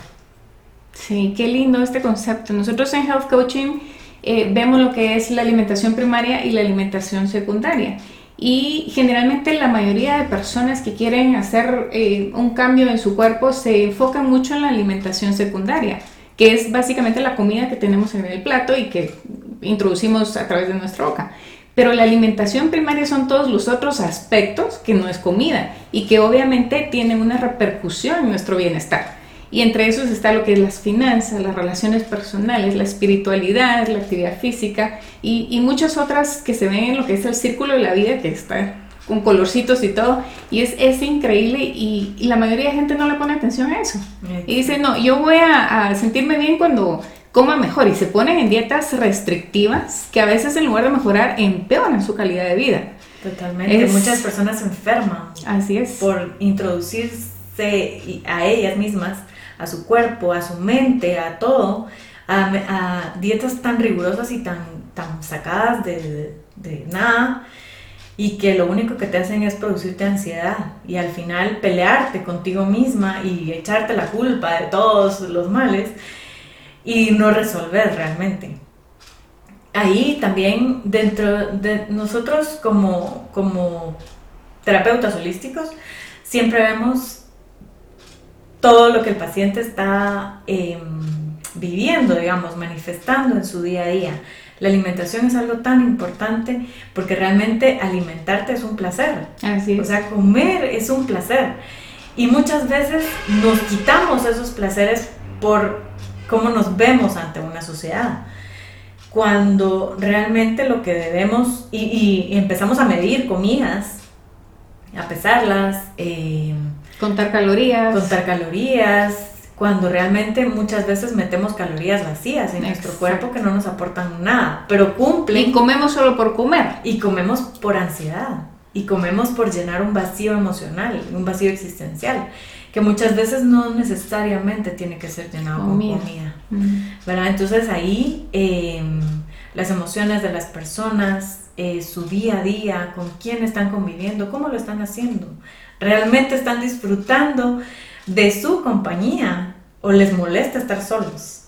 Sí, qué lindo este concepto. Nosotros en Health Coaching eh, vemos lo que es la alimentación primaria y la alimentación secundaria. Y generalmente la mayoría de personas que quieren hacer eh, un cambio en su cuerpo se enfocan mucho en la alimentación secundaria, que es básicamente la comida que tenemos en el plato y que introducimos a través de nuestra boca. Pero la alimentación primaria son todos los otros aspectos que no es comida y que obviamente tienen una repercusión en nuestro bienestar. Y entre esos está lo que es las finanzas, las relaciones personales, la espiritualidad, la actividad física y, muchas otras que se ven en lo que es el círculo de la vida, que está con colorcitos y todo. Y es, es increíble y, la mayoría de gente no le pone atención a eso. Y dice, no, yo voy a, a sentirme bien cuando coma mejor y se ponen en dietas restrictivas que a veces en lugar de mejorar empeoran su calidad de vida. Totalmente. Muchas personas se enferman. Así es. Por introducirse a ellas mismas a su cuerpo, a su mente, a todo, a, dietas tan rigurosas y tan, tan sacadas de, nada y que lo único que te hacen es producirte ansiedad y al final pelearte contigo misma y echarte la culpa de todos los males y no resolver realmente. Ahí también dentro de nosotros como, como terapeutas holísticos siempre vemos todo lo que el paciente está em, viviendo, digamos, manifestando en su día a día. La alimentación es algo tan importante porque realmente alimentarte es un placer. Así es. O sea, comer es un placer. Y muchas veces nos quitamos esos placeres por cómo nos vemos ante una sociedad. Cuando realmente lo que debemos, y, empezamos a medir comidas, a pesarlas, eh, Contar calorías. Contar calorías, cuando realmente muchas veces metemos calorías vacías en nuestro cuerpo que no nos aportan nada, pero cumplen. Y comemos solo por comer. Y comemos por ansiedad. Y comemos por llenar un vacío emocional, un vacío existencial, que muchas veces no necesariamente tiene que ser llenado con comida. ¿verdad? Entonces ahí em, las emociones de las personas, eh, su día a día, con quién están conviviendo, cómo lo están haciendo, realmente están disfrutando de su compañía o les molesta estar solos.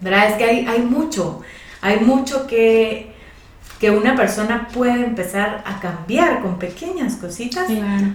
¿Verdad? Es que hay, hay mucho, hay mucho que, que una persona puede empezar a cambiar con pequeñas cositas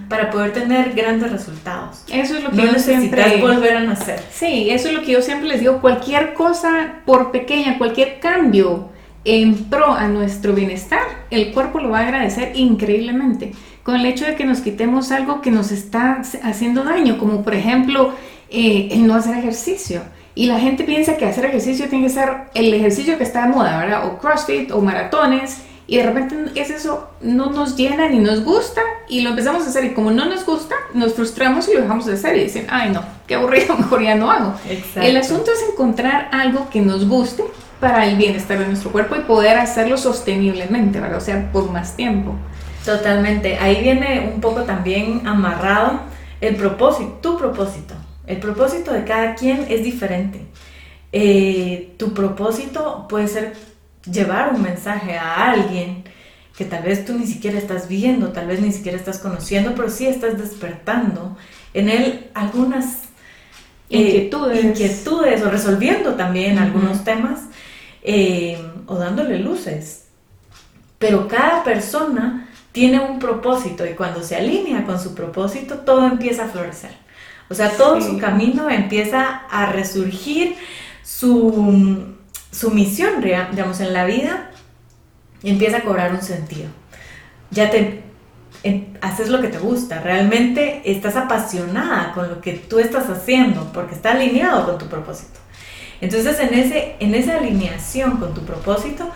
para poder tener grandes resultados. Eso es lo que yo siempre volver a nacer. Sí, eso es lo que yo siempre les digo, cualquier cosa por pequeña, cualquier cambio en pro a nuestro bienestar, el cuerpo lo va a agradecer increíblemente con el hecho de que nos quitemos algo que nos está haciendo daño, como por ejemplo eh, el no hacer ejercicio. Y la gente piensa que hacer ejercicio tiene que ser el ejercicio que está de moda, ¿verdad? O CrossFit o maratones. Y de repente es eso, no nos llena ni nos gusta y lo empezamos a hacer y como no nos gusta, nos frustramos y lo dejamos de hacer y dicen, ay no, qué aburrido, [laughs] mejor ya no hago. El asunto es encontrar algo que nos guste para el bienestar de nuestro cuerpo y poder hacerlo sosteniblemente, ¿verdad? O sea, por más tiempo. Totalmente. Ahí viene un poco también amarrado el propósito, tu propósito. El propósito de cada quien es diferente. Eh, tu propósito puede ser llevar un mensaje a alguien que tal vez tú ni siquiera estás viendo, tal vez ni siquiera estás conociendo, pero sí estás despertando en él algunas eh, inquietudes. o resolviendo también algunos temas eh, o dándole luces. Pero cada persona tiene un propósito y cuando se alinea con su propósito, todo empieza a florecer. O sea, todo su camino empieza a resurgir, su, su misión, digamos, en la vida empieza a cobrar un sentido. Ya te haces lo que te gusta, realmente estás apasionada con lo que tú estás haciendo porque está alineado con tu propósito. Entonces, en, ese, en esa alineación con tu propósito,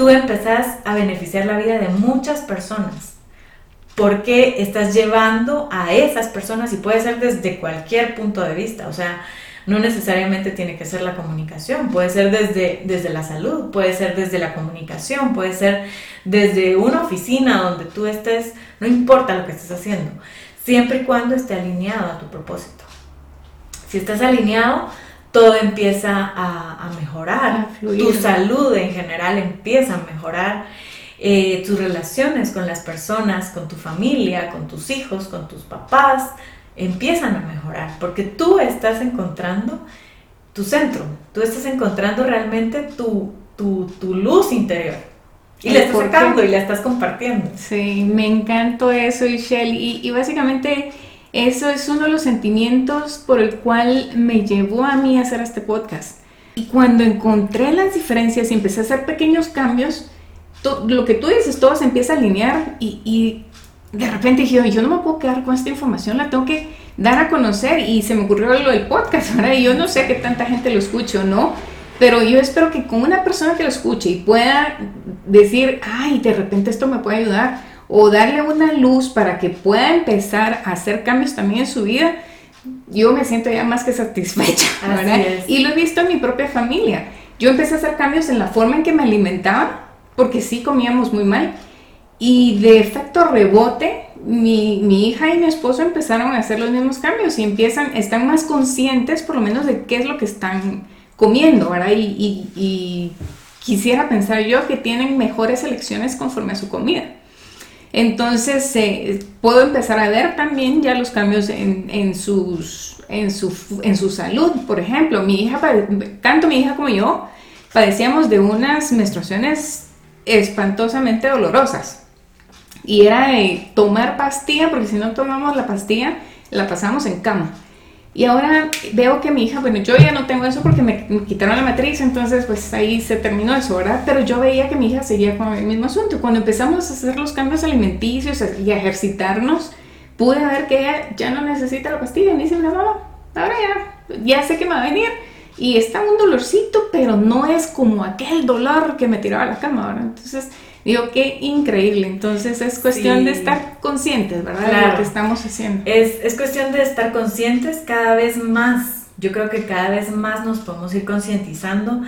tú empezás a beneficiar la vida de muchas personas. Porque estás llevando a esas personas y puede ser desde cualquier punto de vista. O sea, no necesariamente tiene que ser la comunicación, puede ser desde, desde la salud, puede ser desde la comunicación, puede ser desde una oficina donde tú estés, no importa lo que estés haciendo, siempre y cuando esté alineado a tu propósito. Si estás alineado, todo empieza a, mejorar, tu salud en general empieza a mejorar, eh, tus relaciones con las personas, con tu familia, con tus hijos, con tus papás, empiezan a mejorar, porque tú estás encontrando tu centro, tú estás encontrando realmente tu, tu, tu luz interior. Y la estás sacando y la estás compartiendo. Sí, me encantó eso, Michelle. Y, y básicamente eso es uno de los sentimientos por el cual me llevó a mí a hacer este podcast. Y cuando encontré las diferencias y empecé a hacer pequeños cambios, lo que tú dices, todo se empieza a alinear y, y de repente dije, yo no me puedo quedar con esta información, la tengo que dar a conocer y se me ocurrió lo del podcast, [laughs] ¿verdad? Y yo no sé qué tanta gente lo escucha o no, pero yo espero que con una persona que lo escuche y pueda decir, ay, de repente esto me puede ayudar, o darle una luz para que pueda empezar a hacer cambios también en su vida, yo me siento ya más que satisfecha, [laughs] ¿verdad? Y lo he visto en mi propia familia. Yo empecé a hacer cambios en la forma en que me alimentaba, porque sí comíamos muy mal, y de efecto rebote, mi, mi, hija y mi esposo empezaron a hacer los mismos cambios y empiezan, están más conscientes por lo menos de qué es lo que están comiendo, ¿verdad? Y, quisiera pensar yo que tienen mejores elecciones conforme a su comida. Entonces, eh, puedo empezar a ver también ya los cambios en, sus, en, su, en su salud. Por ejemplo, mi hija, tanto mi hija como yo, padecíamos de unas menstruaciones espantosamente dolorosas. Y era de tomar pastilla, porque si no tomamos la pastilla, la pasamos en cama. Y ahora veo que mi hija, bueno, yo ya no tengo eso porque me, quitaron la matriz, entonces pues ahí se terminó eso, ¿verdad? Pero yo veía que mi hija seguía con el mismo asunto. Cuando empezamos a hacer los cambios alimenticios y a ejercitarnos, pude ver que ella ya no necesita la pastilla. Me dice, mamá, ahora ya, ya sé que me va a venir. Y está un dolorcito, pero no es como aquel dolor que me tiraba a la cama, ¿verdad? Entonces Digo, qué increíble. Entonces es cuestión de estar conscientes, ¿verdad? De lo que estamos haciendo. Es, es cuestión de estar conscientes cada vez más. Yo creo que cada vez más nos podemos ir concientizando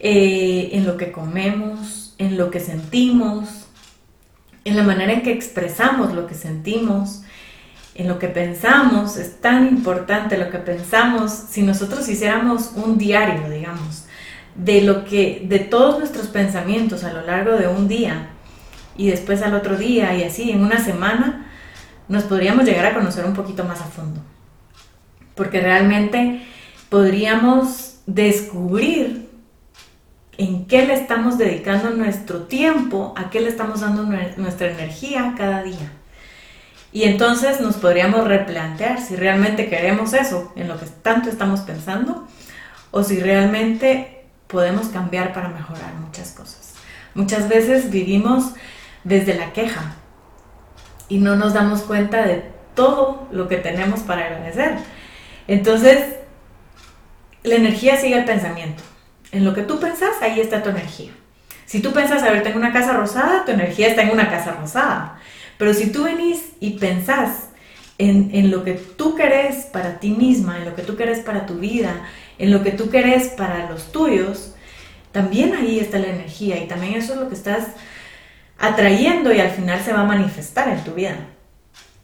eh, en lo que comemos, en lo que sentimos, en la manera en que expresamos lo que sentimos, en lo que pensamos. Es tan importante lo que pensamos. Si nosotros hiciéramos un diario, digamos, de lo que, de todos nuestros pensamientos a lo largo de un día y después al otro día y así en una semana, nos podríamos llegar a conocer un poquito más a fondo. Porque realmente podríamos descubrir en qué le estamos dedicando nuestro tiempo, a qué le estamos dando nuestra energía cada día. Y entonces nos podríamos replantear si realmente queremos eso, en lo que tanto estamos pensando, o si realmente podemos cambiar para mejorar muchas cosas. Muchas veces vivimos desde la queja y no nos damos cuenta de todo lo que tenemos para agradecer. Entonces, la energía sigue el pensamiento. En lo que tú pensas, ahí está tu energía. Si tú piensas, a ver, tengo una casa rosada, tu energía está en una casa rosada. Pero si tú venís y pensás en, en, lo que tú querés para ti misma, en lo que tú querés para tu vida, en lo que tú querés para los tuyos, también ahí está la energía y también eso es lo que estás atrayendo y al final se va a manifestar en tu vida.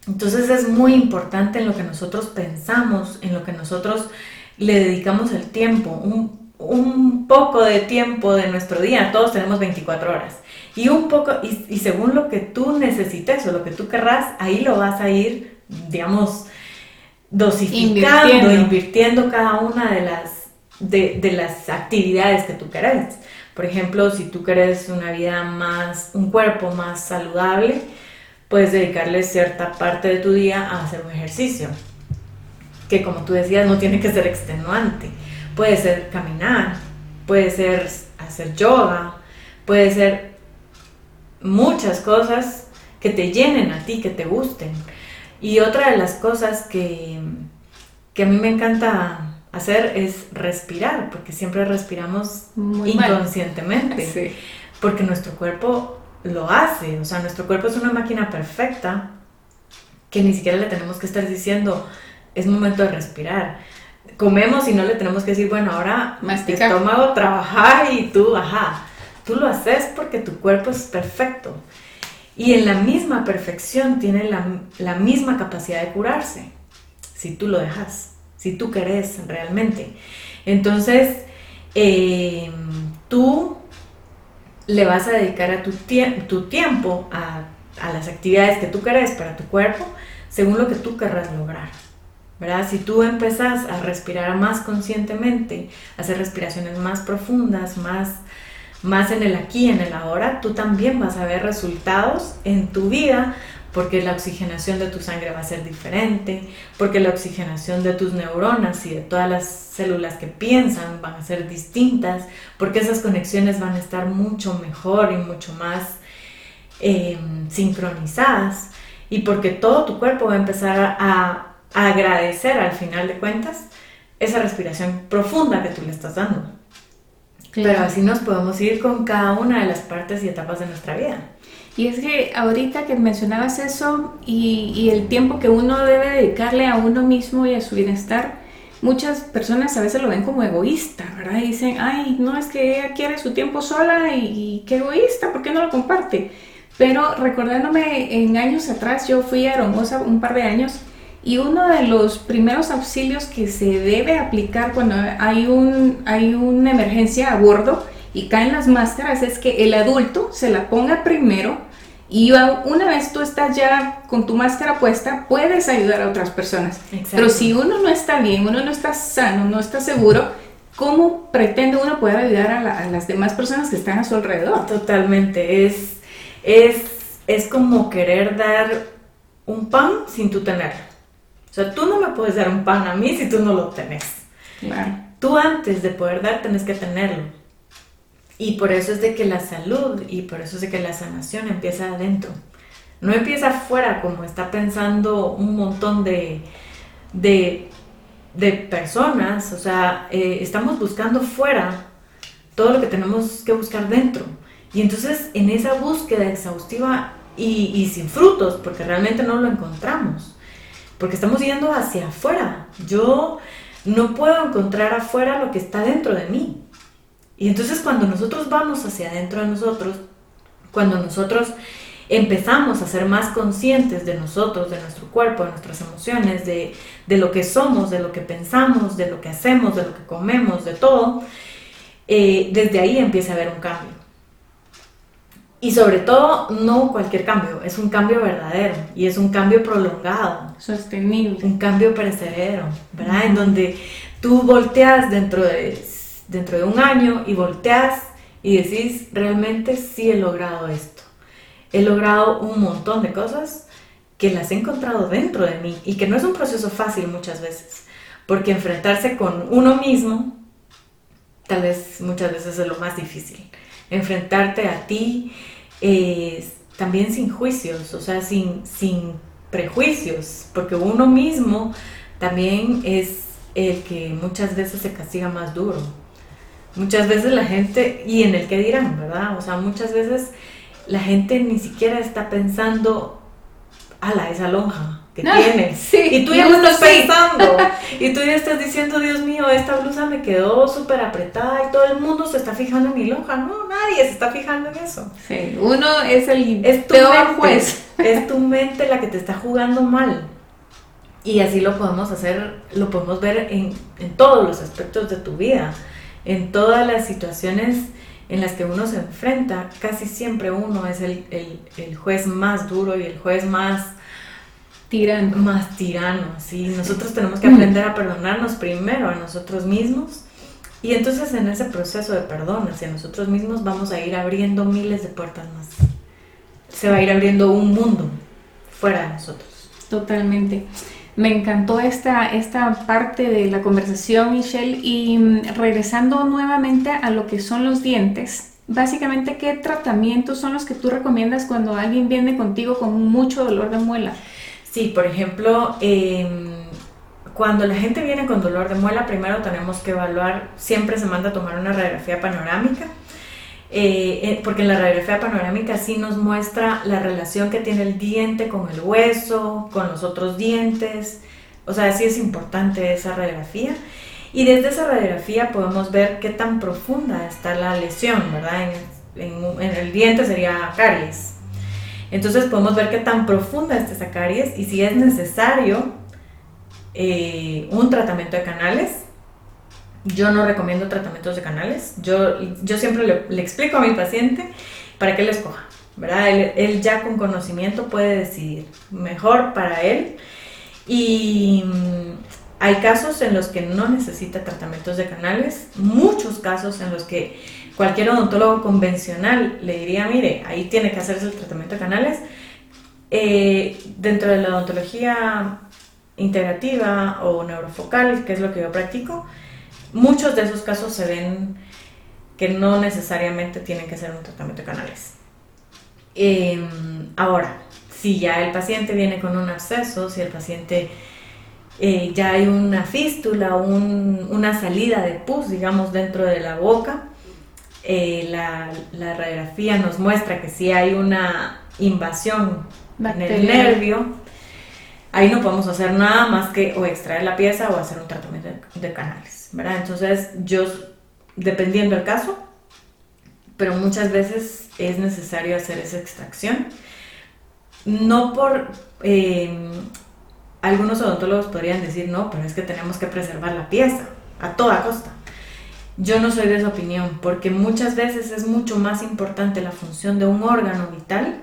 Entonces es muy importante en lo que nosotros pensamos, en lo que nosotros le dedicamos el tiempo, un, un poco de tiempo de nuestro día, todos tenemos 24 horas, y un poco, y, y según lo que tú necesites o lo que tú querrás, ahí lo vas a ir, digamos, dosificando, invirtiendo, cada una de las, de, las actividades que tú querés. Por ejemplo, si tú querés una vida más, un cuerpo más saludable, puedes dedicarle cierta parte de tu día a hacer un ejercicio, que como tú decías, no tiene que ser extenuante. Puede ser caminar, puede ser hacer yoga, puede ser muchas cosas que te llenen a ti, que te gusten. Y otra de las cosas que, que a mí me encanta hacer es respirar, porque siempre respiramos inconscientemente, porque nuestro cuerpo lo hace, o sea, nuestro cuerpo es una máquina perfecta que ni siquiera le tenemos que estar diciendo, es momento de respirar. Comemos y no le tenemos que decir, bueno, ahora Masticar. estómago trabajar y tú, ajá, tú lo haces porque tu cuerpo es perfecto. Y en la misma perfección tiene la, misma capacidad de curarse, si tú lo dejas, si tú querés realmente. Entonces, eh, tú le vas a dedicar a tu, tu tiempo a, a, las actividades que tú querés para tu cuerpo, según lo que tú querrás lograr. ¿verdad? Si tú empezás a respirar más conscientemente, hacer respiraciones más profundas, más más en el aquí, en el ahora, tú también vas a ver resultados en tu vida porque la oxigenación de tu sangre va a ser diferente, porque la oxigenación de tus neuronas y de todas las células que piensan van a ser distintas, porque esas conexiones van a estar mucho mejor y mucho más em, sincronizadas, y porque todo tu cuerpo va a empezar a, agradecer al final de cuentas esa respiración profunda que tú le estás dando. Pero así nos podemos ir con cada una de las partes y etapas de nuestra vida. Y es que ahorita que mencionabas eso y, y, el tiempo que uno debe dedicarle a uno mismo y a su bienestar, muchas personas a veces lo ven como egoísta, ¿verdad? Y dicen, ay, no, es que ella quiere su tiempo sola y, qué egoísta, ¿por qué no lo comparte? Pero recordándome en años atrás, yo fui a Hermosa un par de años y uno de los primeros auxilios que se debe aplicar cuando hay, un, hay una emergencia a bordo y caen las máscaras es que el adulto se la ponga primero y una vez tú estás ya con tu máscara puesta, puedes ayudar a otras personas. Pero si uno no está bien, uno no está sano, no está seguro, ¿cómo pretende uno poder ayudar a, las demás personas que están a su alrededor? Totalmente. Es, es, es como querer dar un pan sin tú tenerlo. O sea, tú no me puedes dar un pan a mí si tú no lo tenés. Tú antes de poder dar, tenés que tenerlo. Y por eso es de que la salud y por eso es de que la sanación empieza adentro. No empieza afuera como está pensando un montón de, de, personas. O sea, eh, estamos buscando fuera todo lo que tenemos que buscar dentro. Y entonces en esa búsqueda exhaustiva y, y sin frutos, porque realmente no lo encontramos, porque estamos yendo hacia afuera. Yo no puedo encontrar afuera lo que está dentro de mí. Y entonces cuando nosotros vamos hacia adentro de nosotros, cuando nosotros empezamos a ser más conscientes de nosotros, de nuestro cuerpo, de nuestras emociones, de, lo que somos, de lo que pensamos, de lo que hacemos, de lo que comemos, de todo, eh, desde ahí empieza a haber un cambio. Y sobre todo, no cualquier cambio, es un cambio verdadero y es un cambio prolongado. Sostenible. Un cambio perecedero, ¿verdad? En donde tú volteas dentro de dentro de un año y volteas y decís, realmente sí he logrado esto. He logrado un montón de cosas que las he encontrado dentro de mí y que no es un proceso fácil muchas veces, porque enfrentarse con uno mismo tal vez muchas veces es lo más difícil. Enfrentarte a ti también sin juicios, o sea, sin, sin prejuicios, porque uno mismo también es el que muchas veces se castiga más duro. Muchas veces la gente, y en el que dirán, ¿verdad? O sea, muchas veces la gente ni siquiera está pensando, ala, esa lonja que ah, tiene. [laughs] y tú ya lo estás pensando. [laughs] y tú ya estás diciendo, Dios mío, esta blusa me quedó súper apretada y todo el mundo se está fijando en mi lonja. No, nadie se está fijando en eso. Sí, uno es el es tu peor juez. Es tu [laughs] mente la que te está jugando mal. Y así lo podemos hacer, lo podemos ver en, en todos los aspectos de tu vida en todas las situaciones en las que uno se enfrenta, casi siempre uno es el, juez más duro y el juez más tirano. Más tirano, sí. Nosotros tenemos que aprender a perdonarnos primero a nosotros mismos y entonces en ese proceso de perdón hacia nosotros mismos vamos a ir abriendo miles de puertas más. Se va a ir abriendo un mundo fuera de nosotros. Totalmente. Me encantó esta, esta parte de la conversación, Michelle, y mm, regresando nuevamente a lo que son los dientes, básicamente, ¿qué tratamientos son los que tú recomiendas cuando alguien viene contigo con mucho dolor de muela? Sí, por ejemplo, em, cuando la gente viene con dolor de muela, primero tenemos que evaluar, siempre se manda a tomar una radiografía panorámica eh, eh, porque en la radiografía panorámica sí nos muestra la relación que tiene el diente con el hueso, con los otros dientes, o sea, sí es importante esa radiografía. Y desde esa radiografía podemos ver qué tan profunda está la lesión, ¿verdad? En, el diente sería caries. Entonces podemos ver qué tan profunda está esa caries y si es necesario eh, un tratamiento de canales yo no recomiendo tratamientos de canales. Yo, yo siempre le, explico a mi paciente para que él escoja, ¿verdad? Él, ya con conocimiento puede decidir mejor para él. Y hay casos en los que no necesita tratamientos de canales, muchos casos en los que cualquier odontólogo convencional le diría, mire, ahí tiene que hacerse el tratamiento de canales. Eh, dentro de la odontología integrativa o neurofocal, que es lo que yo practico, muchos de esos casos se ven que no necesariamente tienen que hacer un tratamiento de canales. Em, ahora, si ya el paciente viene con un absceso, si el paciente eh, ya hay una fístula, una salida de pus, digamos, dentro de la boca, eh, la, radiografía nos muestra que si hay una invasión en el nervio, ahí no podemos hacer nada más que o extraer la pieza o hacer un tratamiento de, canales, ¿verdad? Entonces yo, dependiendo del caso, pero muchas veces es necesario hacer esa extracción, no por... Eh, algunos odontólogos podrían decir, no, pero es que tenemos que preservar la pieza a toda costa. Yo no soy de esa opinión, porque muchas veces es mucho más importante la función de un órgano vital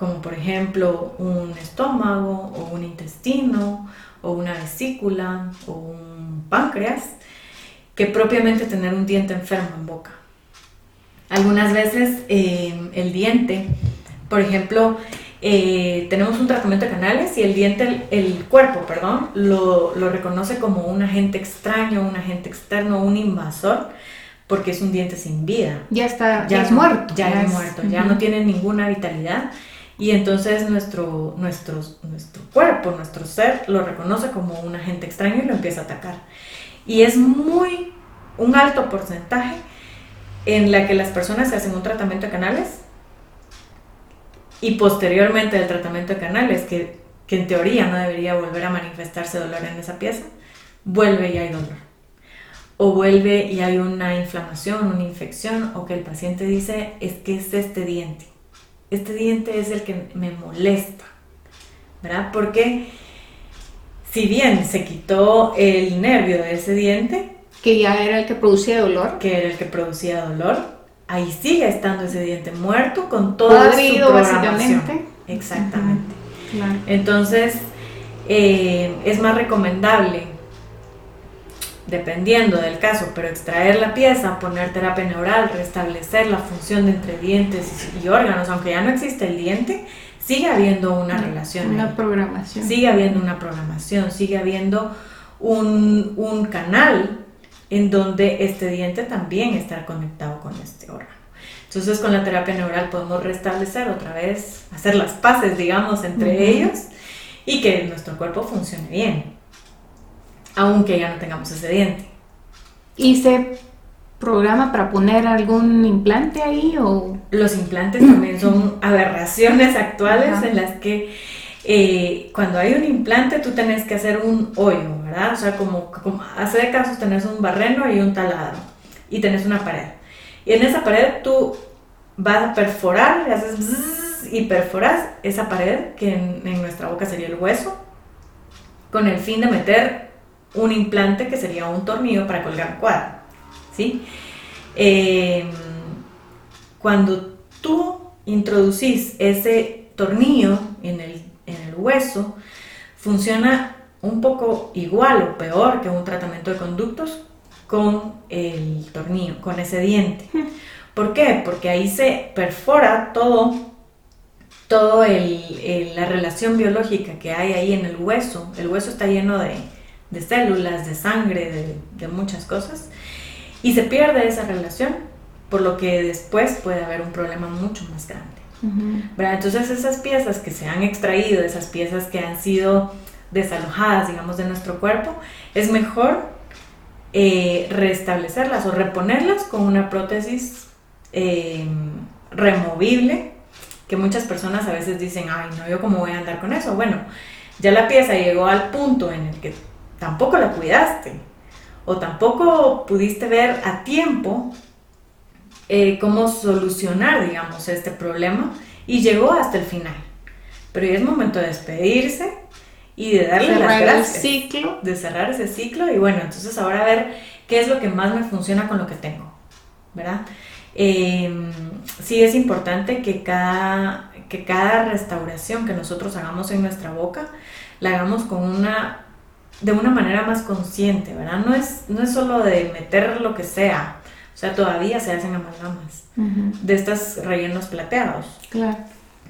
como por ejemplo un estómago o un intestino o una vesícula o un páncreas, que propiamente tener un diente enfermo en boca. Algunas veces eh, el diente, por ejemplo, eh, tenemos un tratamiento de canales y el diente, el, cuerpo, perdón, lo, reconoce como un agente extraño, un agente externo, un invasor, porque es un diente sin vida. Ya está, ya, es muerto. Ya, es, muerto, ya no tiene ninguna vitalidad y entonces nuestro, nuestro, nuestro cuerpo, nuestro ser, lo reconoce como un agente extraño y lo empieza a atacar. Y es muy, un alto porcentaje en la que las personas se hacen un tratamiento de canales y posteriormente del tratamiento de canales, que, que en teoría no debería volver a manifestarse dolor en esa pieza, vuelve y hay dolor. O vuelve y hay una inflamación, una infección, o que el paciente dice, es que es este diente este diente es el que me molesta, ¿verdad? Porque si bien se quitó el nervio de ese diente, que ya era el que producía dolor, que era el que producía dolor, ahí sigue estando ese diente muerto con toda su programación. Exactamente. Entonces, eh, es más recomendable dependiendo del caso, pero extraer la pieza, poner terapia neural, restablecer la función de entre dientes y órganos, aunque ya no existe el diente, sigue habiendo una, relación. Una programación. Sigue habiendo una programación, sigue habiendo un, un canal en donde este diente también está conectado con este órgano. Entonces con la terapia neural podemos restablecer otra vez, hacer las paces, digamos, entre ellos y que nuestro cuerpo funcione bien aunque ya no tengamos ese diente. ¿Y se programa para poner algún implante ahí o...? Los implantes también son aberraciones actuales en las que eh, cuando hay un implante tú tenés que hacer un hoyo, ¿verdad? O sea, como, hace de casos tenés un barreno y un taladro y tenés una pared. Y en esa pared tú vas a perforar, le haces y perforas esa pared, que en, en nuestra boca sería el hueso, con el fin de meter un implante que sería un tornillo para colgar cuadro. ¿sí? Em, cuando tú introducís ese tornillo en el, hueso, funciona un poco igual o peor que un tratamiento de conductos con el tornillo, con ese diente. ¿Por qué? Porque ahí se perfora todo, todo la relación biológica que hay ahí en el hueso. El hueso está lleno de, de células, de sangre, de, muchas cosas, y se pierde esa relación, por lo que después puede haber un problema mucho más grande. Entonces esas piezas que se han extraído, esas piezas que han sido desalojadas, digamos, de nuestro cuerpo, es mejor eh, restablecerlas o reponerlas con una prótesis eh, removible, que muchas personas a veces dicen, ay, no, yo cómo voy a andar con eso. Bueno, ya la pieza llegó al punto en el que tampoco la cuidaste o tampoco pudiste ver a tiempo eh, cómo solucionar, digamos, este problema y llegó hasta el final. Pero ya es momento de despedirse y de darle las gracias. El ciclo. De cerrar ese ciclo y bueno, entonces ahora a ver qué es lo que más me funciona con lo que tengo, ¿verdad? Em, sí es importante que cada, que cada restauración que nosotros hagamos en nuestra boca la hagamos con una de una manera más consciente, ¿verdad? No es, no es solo de meter lo que sea, O sea, todavía se hacen amalgamas de estos rellenos plateados. Claro.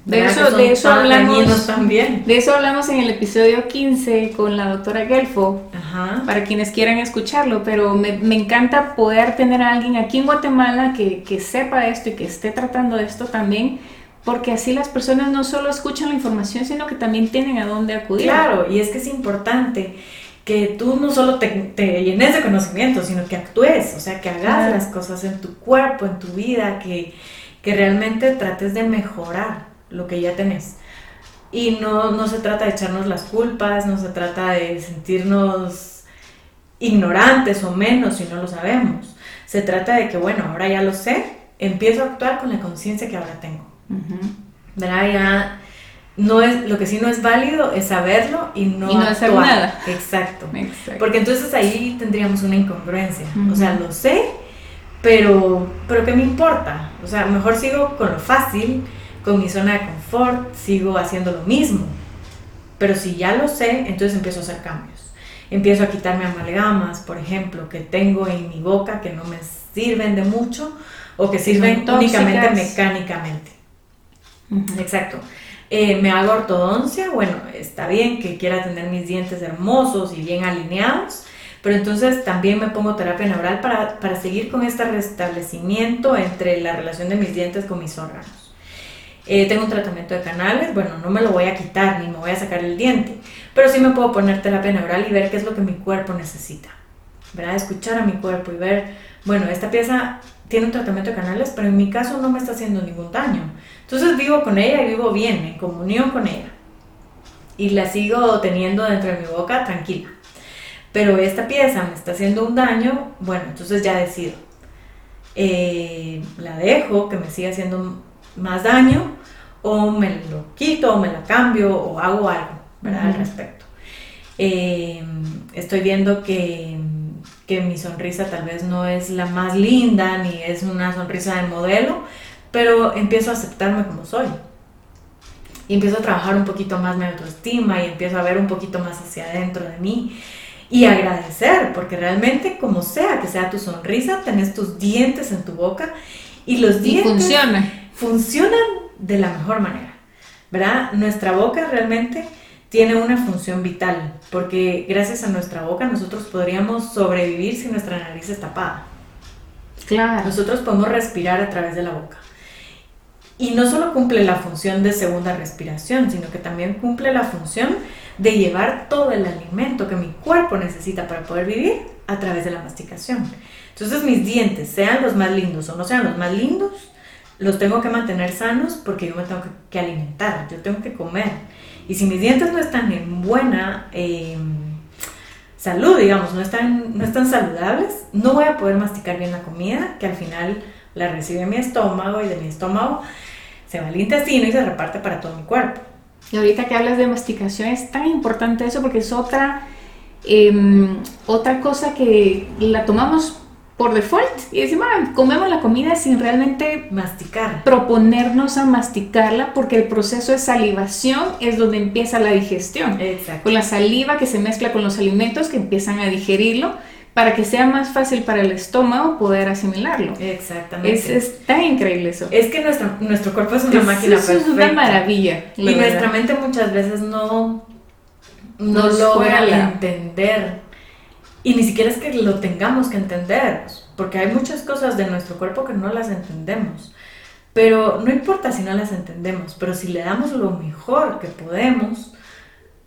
De eso, de eso hablamos también. De eso hablamos en el episodio 15 con la doctora Gelfo, Ajá. para quienes quieran escucharlo, pero me, me, encanta poder tener a alguien aquí en Guatemala que, que sepa esto y que esté tratando esto también, porque así las personas no solo escuchan la información, sino que también tienen a dónde acudir. Claro, y es que es importante que tú no solo te, te llenes de conocimiento, sino que actúes, o sea, que hagas las cosas en tu cuerpo, en tu vida, que, que realmente trates de mejorar lo que ya tenés. Y no, no se trata de echarnos las culpas, no se trata de sentirnos ignorantes o menos si no lo sabemos. Se trata de que, bueno, ahora ya lo sé, empiezo a actuar con la conciencia que ahora tengo. ¿Verdad? Ya no es, lo que sí no es válido es saberlo y no, hacer nada. Exacto. Porque entonces ahí tendríamos una incongruencia. O sea, lo sé, pero, pero ¿qué me importa? O sea, mejor sigo con lo fácil con mi zona de confort, sigo haciendo lo mismo. Pero si ya lo sé, entonces empiezo a hacer cambios. Empiezo a quitarme amalgamas, por ejemplo, que tengo en mi boca que no me sirven de mucho o que sirven únicamente mecánicamente. Exacto. Eh, me hago ortodoncia, bueno, está bien que quiera tener mis dientes hermosos y bien alineados, pero entonces también me pongo terapia neural para, para seguir con este restablecimiento entre la relación de mis dientes con mis órganos. Eh, tengo un tratamiento de canales, bueno, no me lo voy a quitar ni me voy a sacar el diente, pero sí me puedo poner terapia neural y ver qué es lo que mi cuerpo necesita, ¿verdad? Escuchar a mi cuerpo y ver, bueno, esta pieza tiene un tratamiento de canales, pero en mi caso no me está haciendo ningún daño. Entonces vivo con ella y vivo bien, en comunión con ella. Y la sigo teniendo dentro de mi boca tranquila. Pero esta pieza me está haciendo un daño, bueno, entonces ya decido. Eh, la dejo, que me siga haciendo más daño, o me lo quito, o me la cambio, o hago algo, ¿verdad? Al respecto. Em, estoy viendo que, que, mi sonrisa tal vez no es la más linda, ni es una sonrisa de modelo, pero empiezo a aceptarme como soy. Y empiezo a trabajar un poquito más mi autoestima y empiezo a ver un poquito más hacia adentro de mí y agradecer, porque realmente como sea que sea tu sonrisa, tenés tus dientes en tu boca y los dientes... funciona funcionan de la mejor manera, ¿verdad? Nuestra boca realmente tiene una función vital, porque gracias a nuestra boca nosotros podríamos sobrevivir si nuestra nariz está tapada. Claro. Nosotros podemos respirar a través de la boca. Y no solo cumple la función de segunda respiración, sino que también cumple la función de llevar todo el alimento que mi cuerpo necesita para poder vivir a través de la masticación. Entonces mis dientes, sean los más lindos o no sean los más lindos, los tengo que mantener sanos porque yo me tengo que, alimentar, yo tengo que comer. Y si mis dientes no están en buena em, salud, digamos, no están, no están saludables, no voy a poder masticar bien la comida, que al final la recibe mi estómago y de mi estómago se va al intestino y se reparte para todo mi cuerpo. Y ahorita que hablas de masticación es tan importante eso porque es otra, em, otra cosa que la tomamos por default y decimos, ah, comemos la comida sin realmente masticar. Proponernos a masticarla porque el proceso de salivación es donde empieza la digestión. Exacto. Con la saliva que se mezcla con los alimentos que empiezan a digerirlo para que sea más fácil para el estómago poder asimilarlo. Exactamente. Es, es tan increíble eso. Es que nuestro, nuestro cuerpo es una máquina perfecta. Es una maravilla. Y nuestra mente muchas veces no, no logra entender y ni siquiera es que lo tengamos que entender, porque hay muchas cosas de nuestro cuerpo que no las entendemos. Pero no importa si no las entendemos, pero si le damos lo mejor que podemos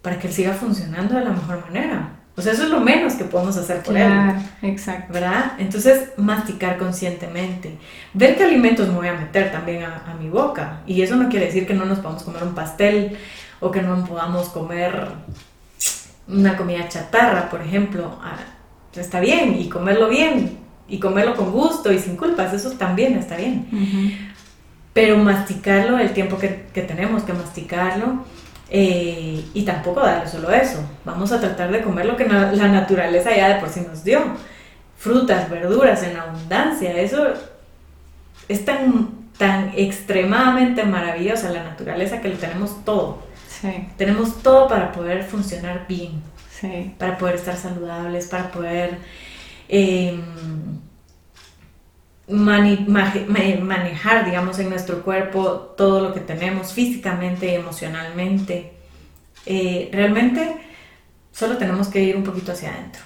para que él siga funcionando de la mejor manera. O sea, eso es lo menos que podemos hacer por claro, él. Exacto. ¿Verdad? Entonces, masticar conscientemente. Ver qué alimentos me voy a meter también a, a, mi boca. Y eso no quiere decir que no nos podamos comer un pastel o que no podamos comer una comida chatarra, por ejemplo, ah, está bien, y comerlo bien, y comerlo con gusto y sin culpas, eso también está bien. Pero masticarlo el tiempo que, tenemos que masticarlo, eh, y tampoco darle solo eso. Vamos a tratar de comer lo que la naturaleza ya de por sí nos dio. Frutas, verduras en abundancia, eso es tan, tan extremadamente maravillosa la naturaleza que lo tenemos todo. Tenemos todo para poder funcionar bien. Para poder estar saludables, para poder em, manejar, digamos, en nuestro cuerpo todo lo que tenemos físicamente y emocionalmente. Eh, realmente solo tenemos que ir un poquito hacia adentro,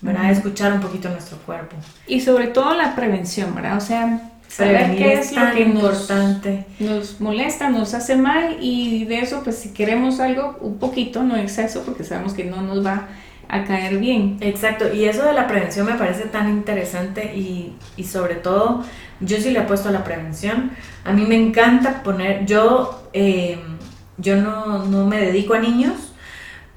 ¿verdad? Escuchar un poquito nuestro cuerpo. Y sobre todo la prevención, ¿verdad? O sea, saber qué es, lo que importante. Nos, molesta, nos hace mal y de eso, pues si queremos algo, un poquito, no exceso, porque sabemos que no nos va a caer bien. Exacto, y eso de la prevención me parece tan interesante y, y sobre todo yo sí le apuesto a la prevención. A mí me encanta poner, yo, eh, yo no, no, me dedico a niños,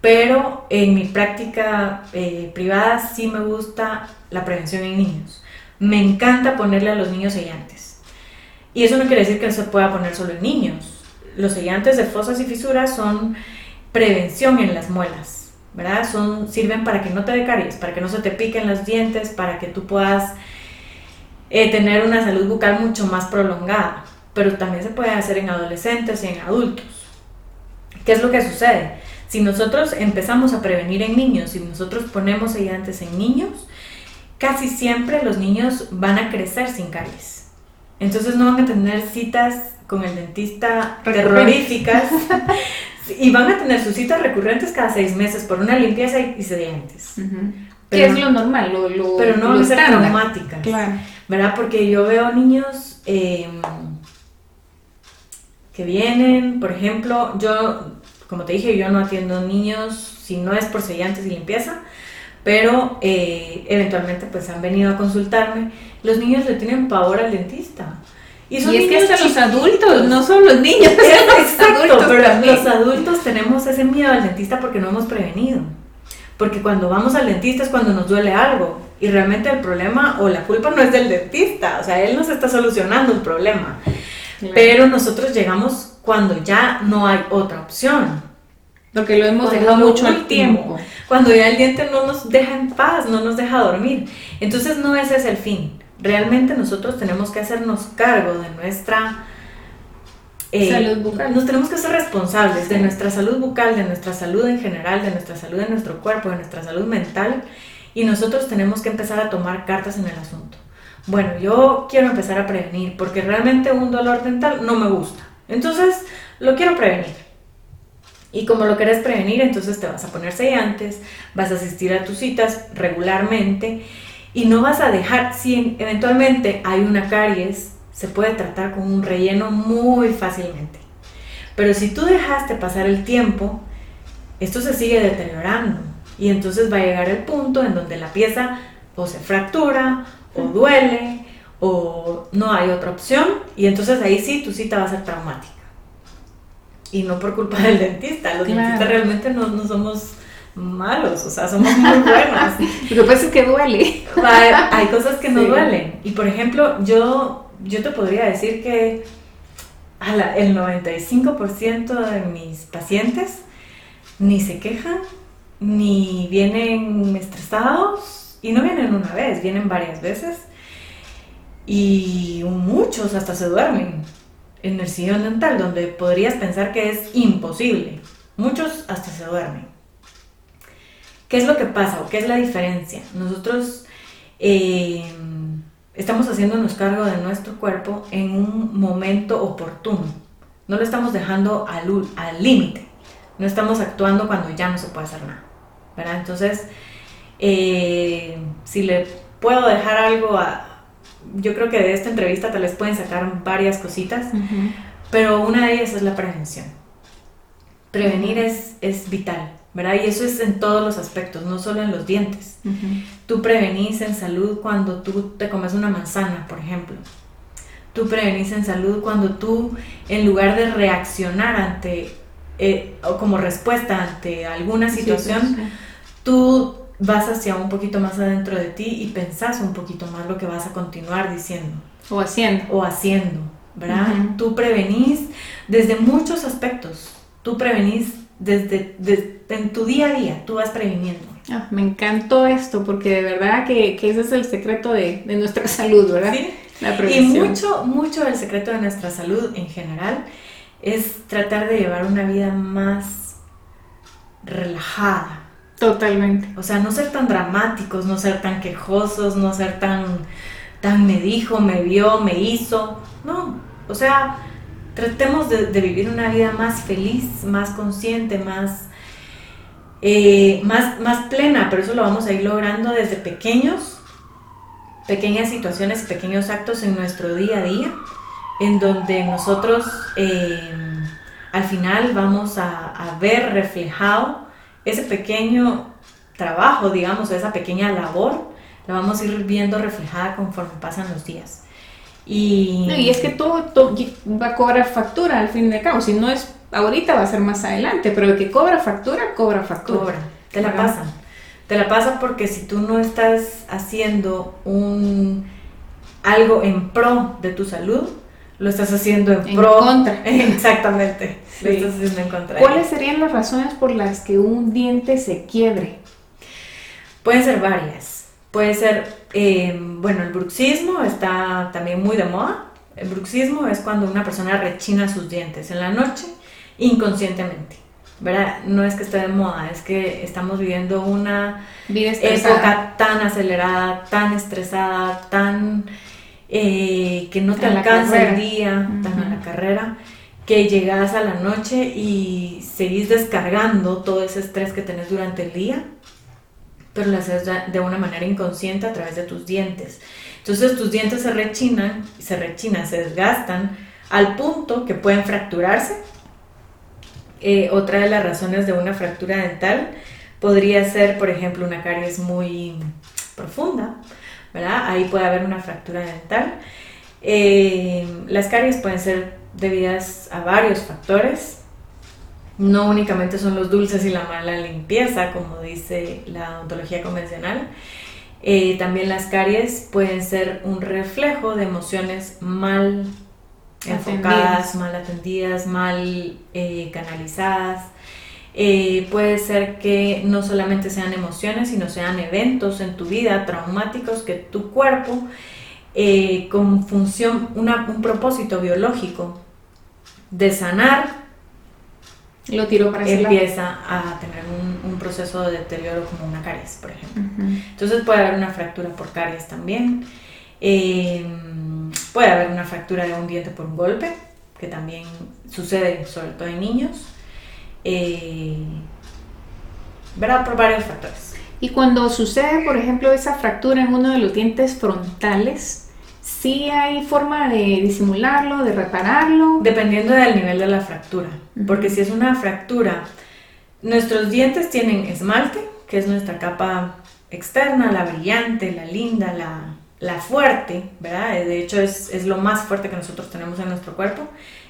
pero en mi práctica eh, privada sí me gusta la prevención en niños. Me encanta ponerle a los niños sellantes. Y eso no quiere decir que se pueda poner solo en niños. Los sellantes de fosas y fisuras son prevención en las muelas ¿verdad? Son, sirven para que no te dé caries, para que no se te piquen los dientes, para que tú puedas eh, tener una salud bucal mucho más prolongada. Pero también se puede hacer en adolescentes y en adultos. ¿Qué es lo que sucede? Si nosotros empezamos a prevenir en niños, si nosotros ponemos sellantes en niños, casi siempre los niños van a crecer sin caries. Entonces no van a tener citas con el dentista terroríficas, [laughs] Y van a tener sus citas recurrentes cada seis meses por una limpieza y, y sedientes. que es lo normal, lo, lo Pero no van a ser traumáticas. Claro. ¿Verdad? Porque yo veo niños em, que vienen, por ejemplo, yo, como te dije, yo no atiendo niños si no es por sellantes y limpieza, pero eh, eventualmente pues han venido a consultarme. Los niños le tienen pavor al dentista. Y, es que hasta los adultos, no son los niños. [laughs] Exacto, pero los adultos tenemos ese miedo al dentista porque no hemos prevenido. Porque cuando vamos al dentista es cuando nos duele algo. Y realmente el problema o la culpa no es del dentista. O sea, él nos está solucionando el problema. Pero nosotros llegamos cuando ya no hay otra opción. Porque lo hemos dejado mucho al tiempo. Cuando ya el diente no nos deja en paz, no nos deja dormir. Entonces no ese es el fin realmente nosotros tenemos que hacernos cargo de nuestra eh, salud bucal. Nos tenemos que ser responsables de nuestra salud bucal, de nuestra salud en general, de nuestra salud en nuestro cuerpo, de nuestra salud mental y nosotros tenemos que empezar a tomar cartas en el asunto. Bueno, yo quiero empezar a prevenir porque realmente un dolor dental no me gusta. Entonces, lo quiero prevenir. Y como lo quieres prevenir, entonces te vas a poner sellantes, vas a asistir a tus citas regularmente y no vas a dejar, si eventualmente hay una caries, se puede tratar con un relleno muy fácilmente. Pero si tú dejaste pasar el tiempo, esto se sigue deteriorando y entonces va a llegar el punto en donde la pieza o se fractura o duele o no hay otra opción y entonces ahí sí tu cita va a ser traumática. Y no por culpa del dentista, los dentistas realmente no, no somos malos, o sea, somos muy buenos. [laughs] Lo que pasa es que duele. Hay, cosas que no duelen. Y por ejemplo, yo, yo te podría decir que el 95% de mis pacientes ni se quejan, ni vienen estresados, y no vienen una vez, vienen varias veces. Y muchos hasta se duermen en el sillón dental, donde podrías pensar que es imposible. Muchos hasta se duermen. ¿Qué es lo que pasa o qué es la diferencia? Nosotros eh, estamos haciéndonos cargo de nuestro cuerpo en un momento oportuno. No lo estamos dejando al límite. No estamos actuando cuando ya no se puede hacer nada. Entonces, eh, si le puedo dejar algo a, yo creo que de esta entrevista tal vez pueden sacar varias cositas, pero una de ellas es la prevención. Prevenir es, es vital. ¿verdad? Y eso es en todos los aspectos, no solo en los dientes. Tú prevenís en salud cuando tú te comes una manzana, por ejemplo. Tú prevenís en salud cuando tú, en lugar de reaccionar ante, eh, o como respuesta ante alguna situación, tú vas hacia un poquito más adentro de ti y pensás un poquito más lo que vas a continuar diciendo. O haciendo. O haciendo, ¿verdad? Tú prevenís desde muchos aspectos. Tú prevenís desde, en tu día a día, tú vas previniendo. Ah, me encantó esto porque de verdad que, ese es el secreto de, nuestra [laughs] salud, ¿verdad? Sí. La prevención. Y mucho, mucho del secreto de nuestra salud en general es tratar de llevar una vida más relajada. Totalmente. O sea, no ser tan dramáticos, no ser tan quejosos, no ser tan tan me dijo, me vio, me hizo. No, o sea, tratemos de, vivir una vida más feliz, más consciente, más, eh, más, más plena, pero eso lo vamos a ir logrando desde pequeños, pequeñas situaciones, pequeños actos en nuestro día a día, en donde nosotros eh, al final vamos a, a ver reflejado ese pequeño trabajo, digamos, esa pequeña labor, la vamos a ir viendo reflejada conforme pasan los días. Y, y es que todo, va a cobrar factura al fin de cabo. Si no es ahorita, va a ser más adelante. Pero el que cobra factura, cobra factura. Cobra, te la pasan. Te la pasan porque si tú no estás haciendo un algo en pro de tu salud, lo estás haciendo en, pro. contra. [laughs] Exactamente. Lo estás haciendo en contra. ¿Cuáles serían las razones por las que un diente se quiebre? Pueden ser varias. Puede ser, eh, bueno, el bruxismo está también muy de moda. El bruxismo es cuando una persona rechina sus dientes en la noche inconscientemente. ¿verdad? No es que esté de moda, es que estamos viviendo una época tan acelerada, tan estresada, tan eh, que no te alcanza el día, tan a la carrera, que llegas a la noche y seguís descargando todo ese estrés que tenés durante el día pero lo haces de una manera inconsciente a través de tus dientes. Entonces tus dientes se rechinan, se rechinan, se desgastan al punto que pueden fracturarse. Eh, otra de las razones de una fractura dental podría ser, por ejemplo, una caries muy profunda, ¿verdad? Ahí puede haber una fractura dental. Eh, las caries pueden ser debidas a varios factores, no únicamente son los dulces y la mala limpieza, como dice la odontología convencional. Eh, también las caries pueden ser un reflejo de emociones mal enfocadas, mal atendidas, mal eh, canalizadas. Eh, puede ser que no solamente sean emociones, sino sean eventos en tu vida traumáticos que tu cuerpo, con función, un propósito biológico de sanar, lo tiro para empieza a tener un, proceso de deterioro como una caries, por ejemplo. Entonces puede haber una fractura por caries también. Em, puede haber una fractura de un diente por un golpe, que también sucede sobre todo en niños. Eh, ¿Verdad? Por varios factores. Y cuando sucede, por ejemplo, esa fractura en uno de los dientes frontales, ¿Sí hay forma de disimularlo, de repararlo? Dependiendo del nivel de la fractura. Porque si es una fractura, nuestros dientes tienen esmalte, que es nuestra capa externa, la brillante, la linda, la, fuerte, ¿verdad? De hecho es, es, lo más fuerte que nosotros tenemos en nuestro cuerpo,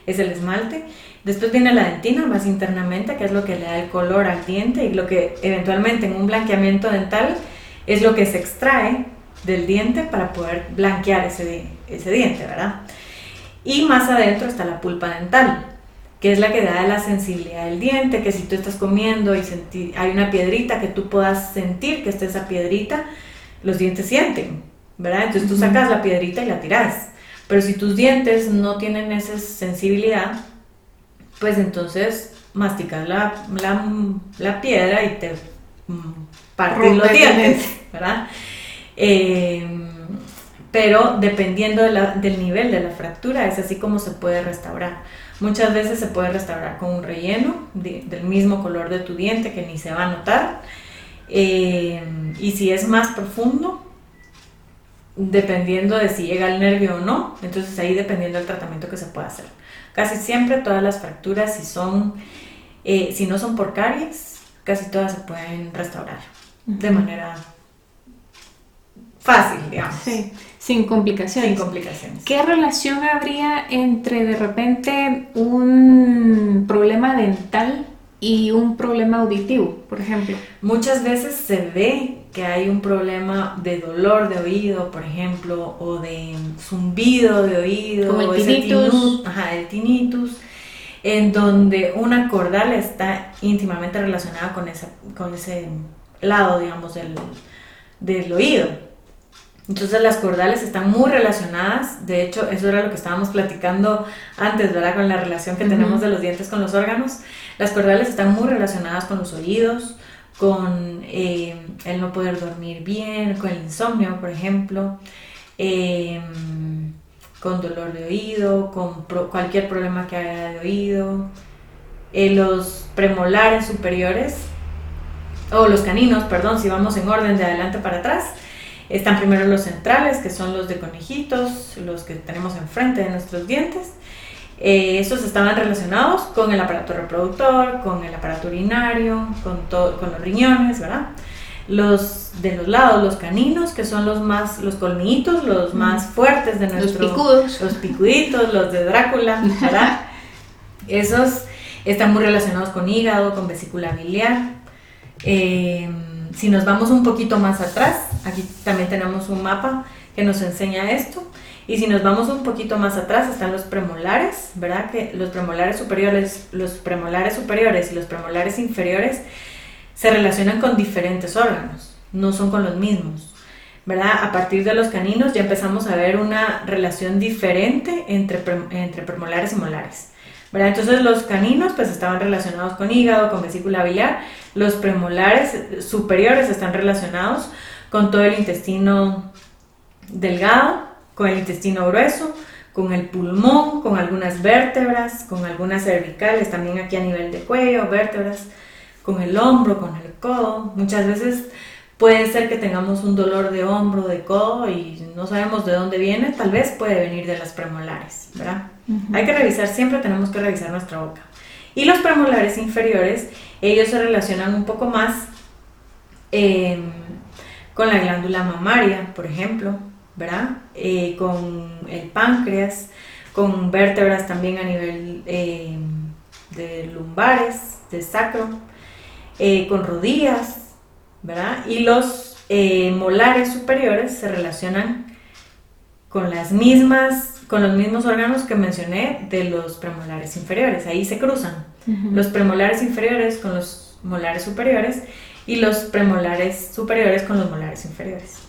es el esmalte. Después viene la dentina, más internamente, que es lo que le da el color al diente y lo que eventualmente en un blanqueamiento dental es lo que se extrae del diente para poder blanquear ese, ese diente, ¿verdad? Y más adentro está la pulpa dental, que es la que da la sensibilidad del diente, que si tú estás comiendo y hay una piedrita que tú puedas sentir que está esa piedrita, los dientes sienten, ¿verdad? Entonces tú sacas la piedrita y la tiras. Pero si tus dientes no tienen esa sensibilidad, pues entonces masticas la, la, piedra y te mm, partes los dientes, ¿verdad? Em, pero dependiendo del nivel de la fractura es así como se puede restaurar. Muchas veces se puede restaurar con un relleno del mismo color de tu diente que ni se va a notar. Em, y si es más profundo, dependiendo de si llega al nervio o no, entonces ahí dependiendo del tratamiento que se pueda hacer. Casi siempre todas las fracturas, si, son, eh, si no son por caries, casi todas se pueden restaurar de manera fácil, digamos. Sí, sin complicaciones. Sin complicaciones. ¿Qué relación habría entre de repente un problema dental y un problema auditivo, por ejemplo? Muchas veces se ve que hay un problema de dolor de oído, por ejemplo, o de zumbido de oído, Como el tinnitus. ajá, el tinnitus, en donde una cordal está íntimamente relacionada con, esa, con ese lado, digamos, del, del oído. Entonces las cordales están muy relacionadas, de hecho eso era lo que estábamos platicando antes, ¿verdad? Con la relación que tenemos de los dientes con los órganos. Las cordales están muy relacionadas con los oídos, con eh, el no poder dormir bien, con el insomnio, por ejemplo. em, con dolor de oído, con cualquier problema que haya de oído. Eh, los premolares superiores, o los caninos, perdón, si vamos en orden de adelante para atrás, están primero los centrales, que son los de conejitos, los que tenemos enfrente de nuestros dientes. Eh, esos estaban relacionados con el aparato reproductor, con el aparato urinario, con, con los riñones, ¿verdad? Los de los lados, los caninos, que son los más, los colmillitos, los más fuertes de nuestro... Los picudos. Los picuditos, los de Drácula, ¿verdad? [laughs] Esos están muy relacionados con hígado, con vesícula biliar. Eh, si nos vamos un poquito más atrás, aquí también tenemos un mapa que nos enseña esto. Y si nos vamos un poquito más atrás están los premolares, ¿verdad? Que los premolares superiores, los premolares superiores y los premolares inferiores se relacionan con diferentes órganos, no son con los mismos. ¿verdad? A partir de los caninos ya empezamos a ver una relación diferente entre, entre premolares y molares. ¿verdad? Entonces los caninos pues estaban relacionados con hígado, con vesícula biliar, los premolares superiores están relacionados con todo el intestino delgado, con el intestino grueso, con el pulmón, con algunas vértebras, con algunas cervicales, también aquí a nivel de cuello, vértebras, con el hombro, con el codo. Muchas veces puede ser que tengamos un dolor de hombro, de codo y no sabemos de dónde viene, tal vez puede venir de las premolares, ¿verdad? Hay que revisar, siempre tenemos que revisar nuestra boca. Y los premolares inferiores, ellos se relacionan un poco más em, con la glándula mamaria, por ejemplo, ¿verdad? Eh, con el páncreas, con vértebras también a nivel em, de lumbares, de sacro, eh, con rodillas, ¿verdad? Y los eh, molares superiores se relacionan con las mismas con los mismos órganos que mencioné de los premolares inferiores. Ahí se cruzan los premolares inferiores con los molares superiores y los premolares superiores con los molares inferiores.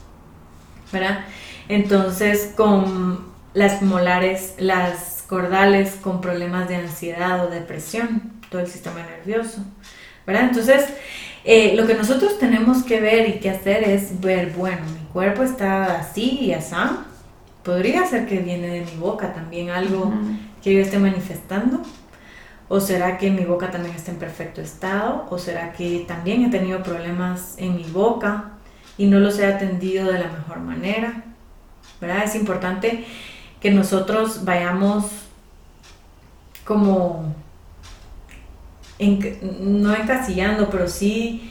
¿Verdad? Entonces, con las molares, las cordales con problemas de ansiedad o depresión, todo el sistema nervioso. ¿Verdad? Entonces, eh, lo que nosotros tenemos que ver y que hacer es ver, bueno, mi cuerpo está así y así, podría ser que viene de mi boca también algo que yo esté manifestando. ¿O será que mi boca también está en perfecto estado? ¿O será que también he tenido problemas en mi boca y no los he atendido de la mejor manera? ¿Verdad? Es importante que nosotros vayamos como, no encasillando, pero sí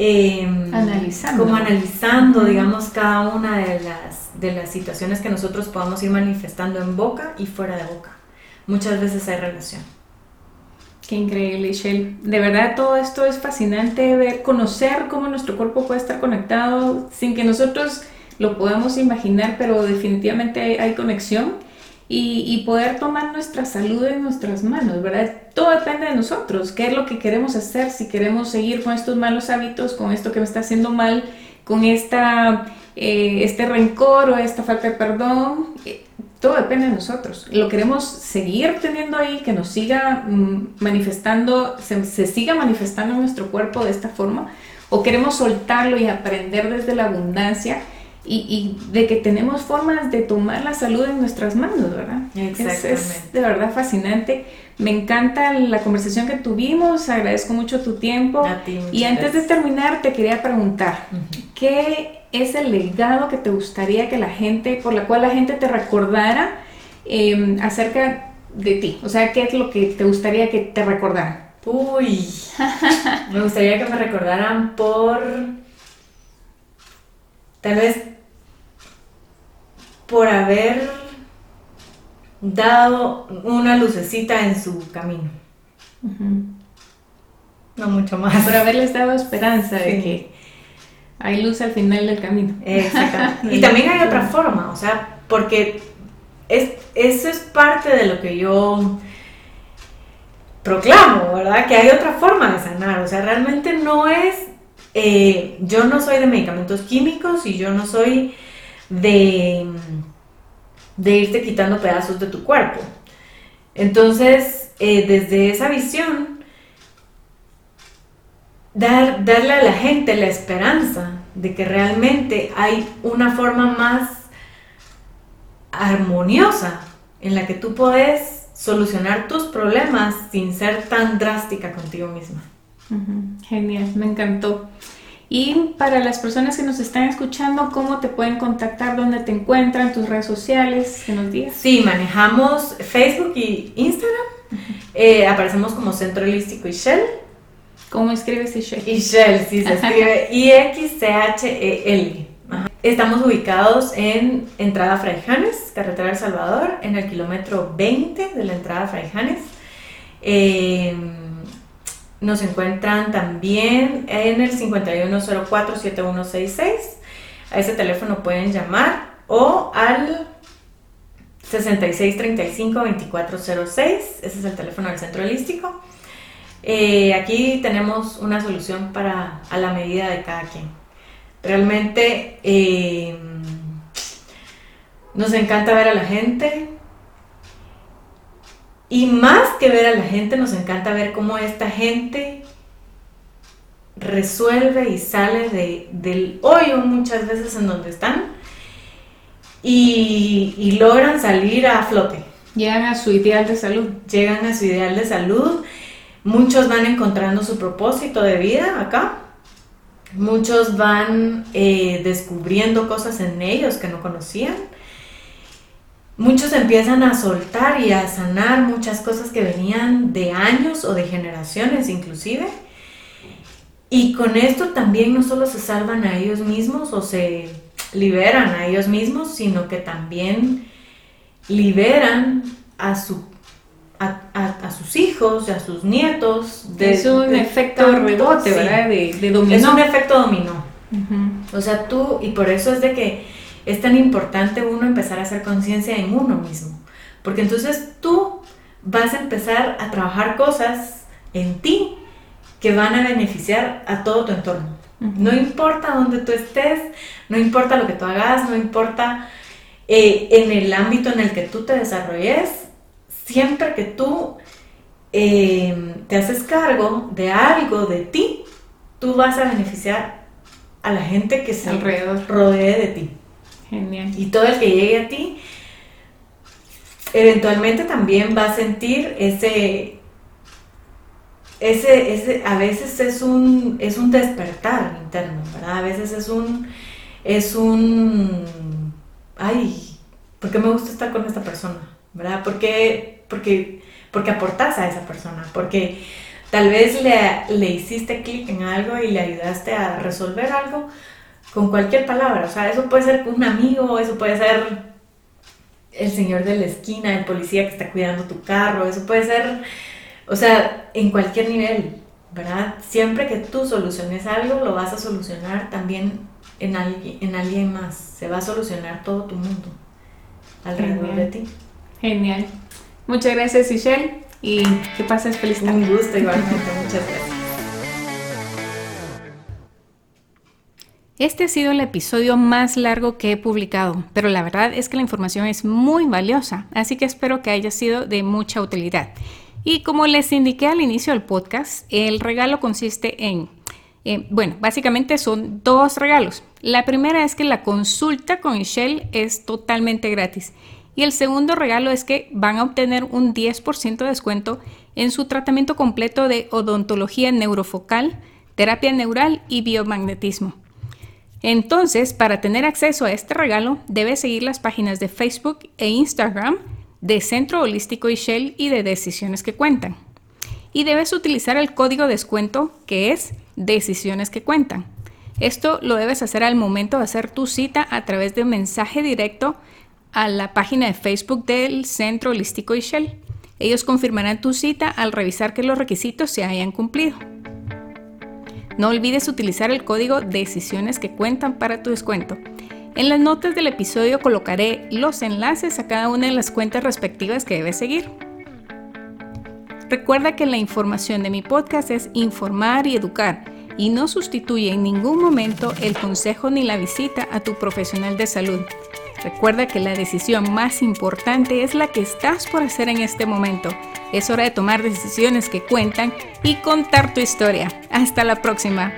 Em, analizando. Como analizando, digamos, cada una de las, de las situaciones que nosotros podamos ir manifestando en boca y fuera de boca. Muchas veces hay relación. Qué increíble, Shell. De verdad, todo esto es fascinante ver, conocer cómo nuestro cuerpo puede estar conectado sin que nosotros lo podamos imaginar, pero definitivamente hay conexión y, poder tomar nuestra salud en nuestras manos, ¿verdad? Todo depende de nosotros, qué es lo que queremos hacer, si queremos seguir con estos malos hábitos, con esto que me está haciendo mal, con esta, eh, este rencor o esta falta de perdón, eh, todo depende de nosotros. Lo queremos seguir teniendo ahí, que nos siga mm, manifestando, se, se siga manifestando en nuestro cuerpo de esta forma, o queremos soltarlo y aprender desde la abundancia y, de que tenemos formas de tomar la salud en nuestras manos, ¿verdad? Exactamente. Es, de verdad fascinante. Me encanta la conversación que tuvimos, agradezco mucho tu tiempo. y antes de terminar, te quería preguntar, ¿qué es el legado que te gustaría que la gente, por la cual la gente te recordara em, acerca de ti? O sea, ¿qué es lo que te gustaría que te recordaran? Uy, [laughs] me gustaría que me recordaran por tal vez por haber dado una lucecita en su camino. No mucho más. Por haberles dado esperanza de que hay luz al final del camino. Exacto. [laughs] y también hay otra forma, o sea, porque es, eso es parte de lo que yo proclamo, ¿verdad? Que hay otra forma de sanar, o sea, realmente no es, eh, yo no soy de medicamentos químicos y yo no soy de, de irte quitando pedazos de tu cuerpo. Entonces, eh, desde esa visión, dar, darle a la gente la esperanza de que realmente hay una forma más armoniosa en la que tú puedes solucionar tus problemas sin ser tan drástica contigo misma. Genial, me encantó. Y para las personas que nos están escuchando, ¿cómo te pueden contactar? ¿Dónde te encuentran? ¿Tus redes sociales? ¿Qué nos digas? Sí, manejamos Facebook y Instagram. Eh, aparecemos como Centro Holístico Ishel. ¿Cómo escribes Ishel? Ishel, sí, se escribe I-X-C-H-E-L. Estamos ubicados en Entrada Fraijanes, Carretera El Salvador, en el kilómetro 20 de la Entrada Fraijanes. Eh, nos encuentran también en el 5104-7166. A ese teléfono pueden llamar o al 6635-2406. Ese es el teléfono del centro holístico. Eh, aquí tenemos una solución para a la medida de cada quien. Realmente eh, nos encanta ver a la gente, y más que ver a la gente, nos encanta ver cómo esta gente resuelve y sale de, del hoyo muchas veces en donde están y, logran salir a flote. Llegan a su ideal de salud. Llegan a su ideal de salud. Muchos van encontrando su propósito de vida acá. Muchos van eh, descubriendo cosas en ellos que no conocían muchos empiezan a soltar y a sanar muchas cosas que venían de años o de generaciones inclusive. Y con esto también no solo se salvan a ellos mismos o se liberan a ellos mismos, sino que también liberan a, su, a, sus hijos y a sus nietos. De, es un efecto rebote, ¿verdad? De, dominó. Es un efecto dominó. O sea, tú, y por eso es de que es tan importante uno empezar a hacer conciencia en uno mismo. Porque entonces tú vas a empezar a trabajar cosas en ti que van a beneficiar a todo tu entorno. No importa dónde tú estés, no importa lo que tú hagas, no importa eh, en el ámbito en el que tú te desarrolles, siempre que tú eh, te haces cargo de algo de ti, tú vas a beneficiar a la gente que se Alrededor. rodee de ti. Genial. Y todo el que llegue a ti, eventualmente también va a sentir ese, ese, ese a veces es un, es un despertar interno, ¿verdad? A veces es un, es un, ay, ¿por qué me gusta estar con esta persona? ¿Verdad? ¿Por qué? Porque, porque aportas a esa persona, porque tal vez le, le hiciste clic en algo y le ayudaste a resolver algo, con cualquier palabra. O sea, eso puede ser un amigo, eso puede ser el señor de la esquina, el policía que está cuidando tu carro, eso puede ser, o sea, en cualquier nivel, ¿verdad? Siempre que tú soluciones algo, lo vas a solucionar también en alguien, en alguien más. Se va a solucionar todo tu mundo alrededor de ti. Genial. Muchas gracias, Michelle, y que pases feliz Un gusto igualmente, muchas gracias. Este ha sido el episodio más largo que he publicado, pero la verdad es que la información es muy valiosa, así que espero que haya sido de mucha utilidad. Y como les indiqué al inicio del podcast, el regalo consiste en, eh, bueno, básicamente son dos regalos. La primera es que la consulta con Michelle es totalmente gratis. Y el segundo regalo es que van a obtener un 10% de descuento en su tratamiento completo de odontología neurofocal, terapia neural y biomagnetismo. Entonces, para tener acceso a este regalo, debes seguir las páginas de Facebook e Instagram de Centro Holístico Shell y de Decisiones que Cuentan. Y debes utilizar el código de descuento que es Decisiones que Cuentan. Esto lo debes hacer al momento de hacer tu cita a través de un mensaje directo a la página de Facebook del Centro Holístico Shell. Ellos confirmarán tu cita al revisar que los requisitos se hayan cumplido. No olvides utilizar el código Decisiones que cuentan para tu descuento. En las notas del episodio colocaré los enlaces a cada una de las cuentas respectivas que debes seguir. Recuerda que la información de mi podcast es informar y educar y no sustituye en ningún momento el consejo ni la visita a tu profesional de salud. Recuerda que la decisión más importante es la que estás por hacer en este momento. Es hora de tomar decisiones que cuentan y contar tu historia. Hasta la próxima.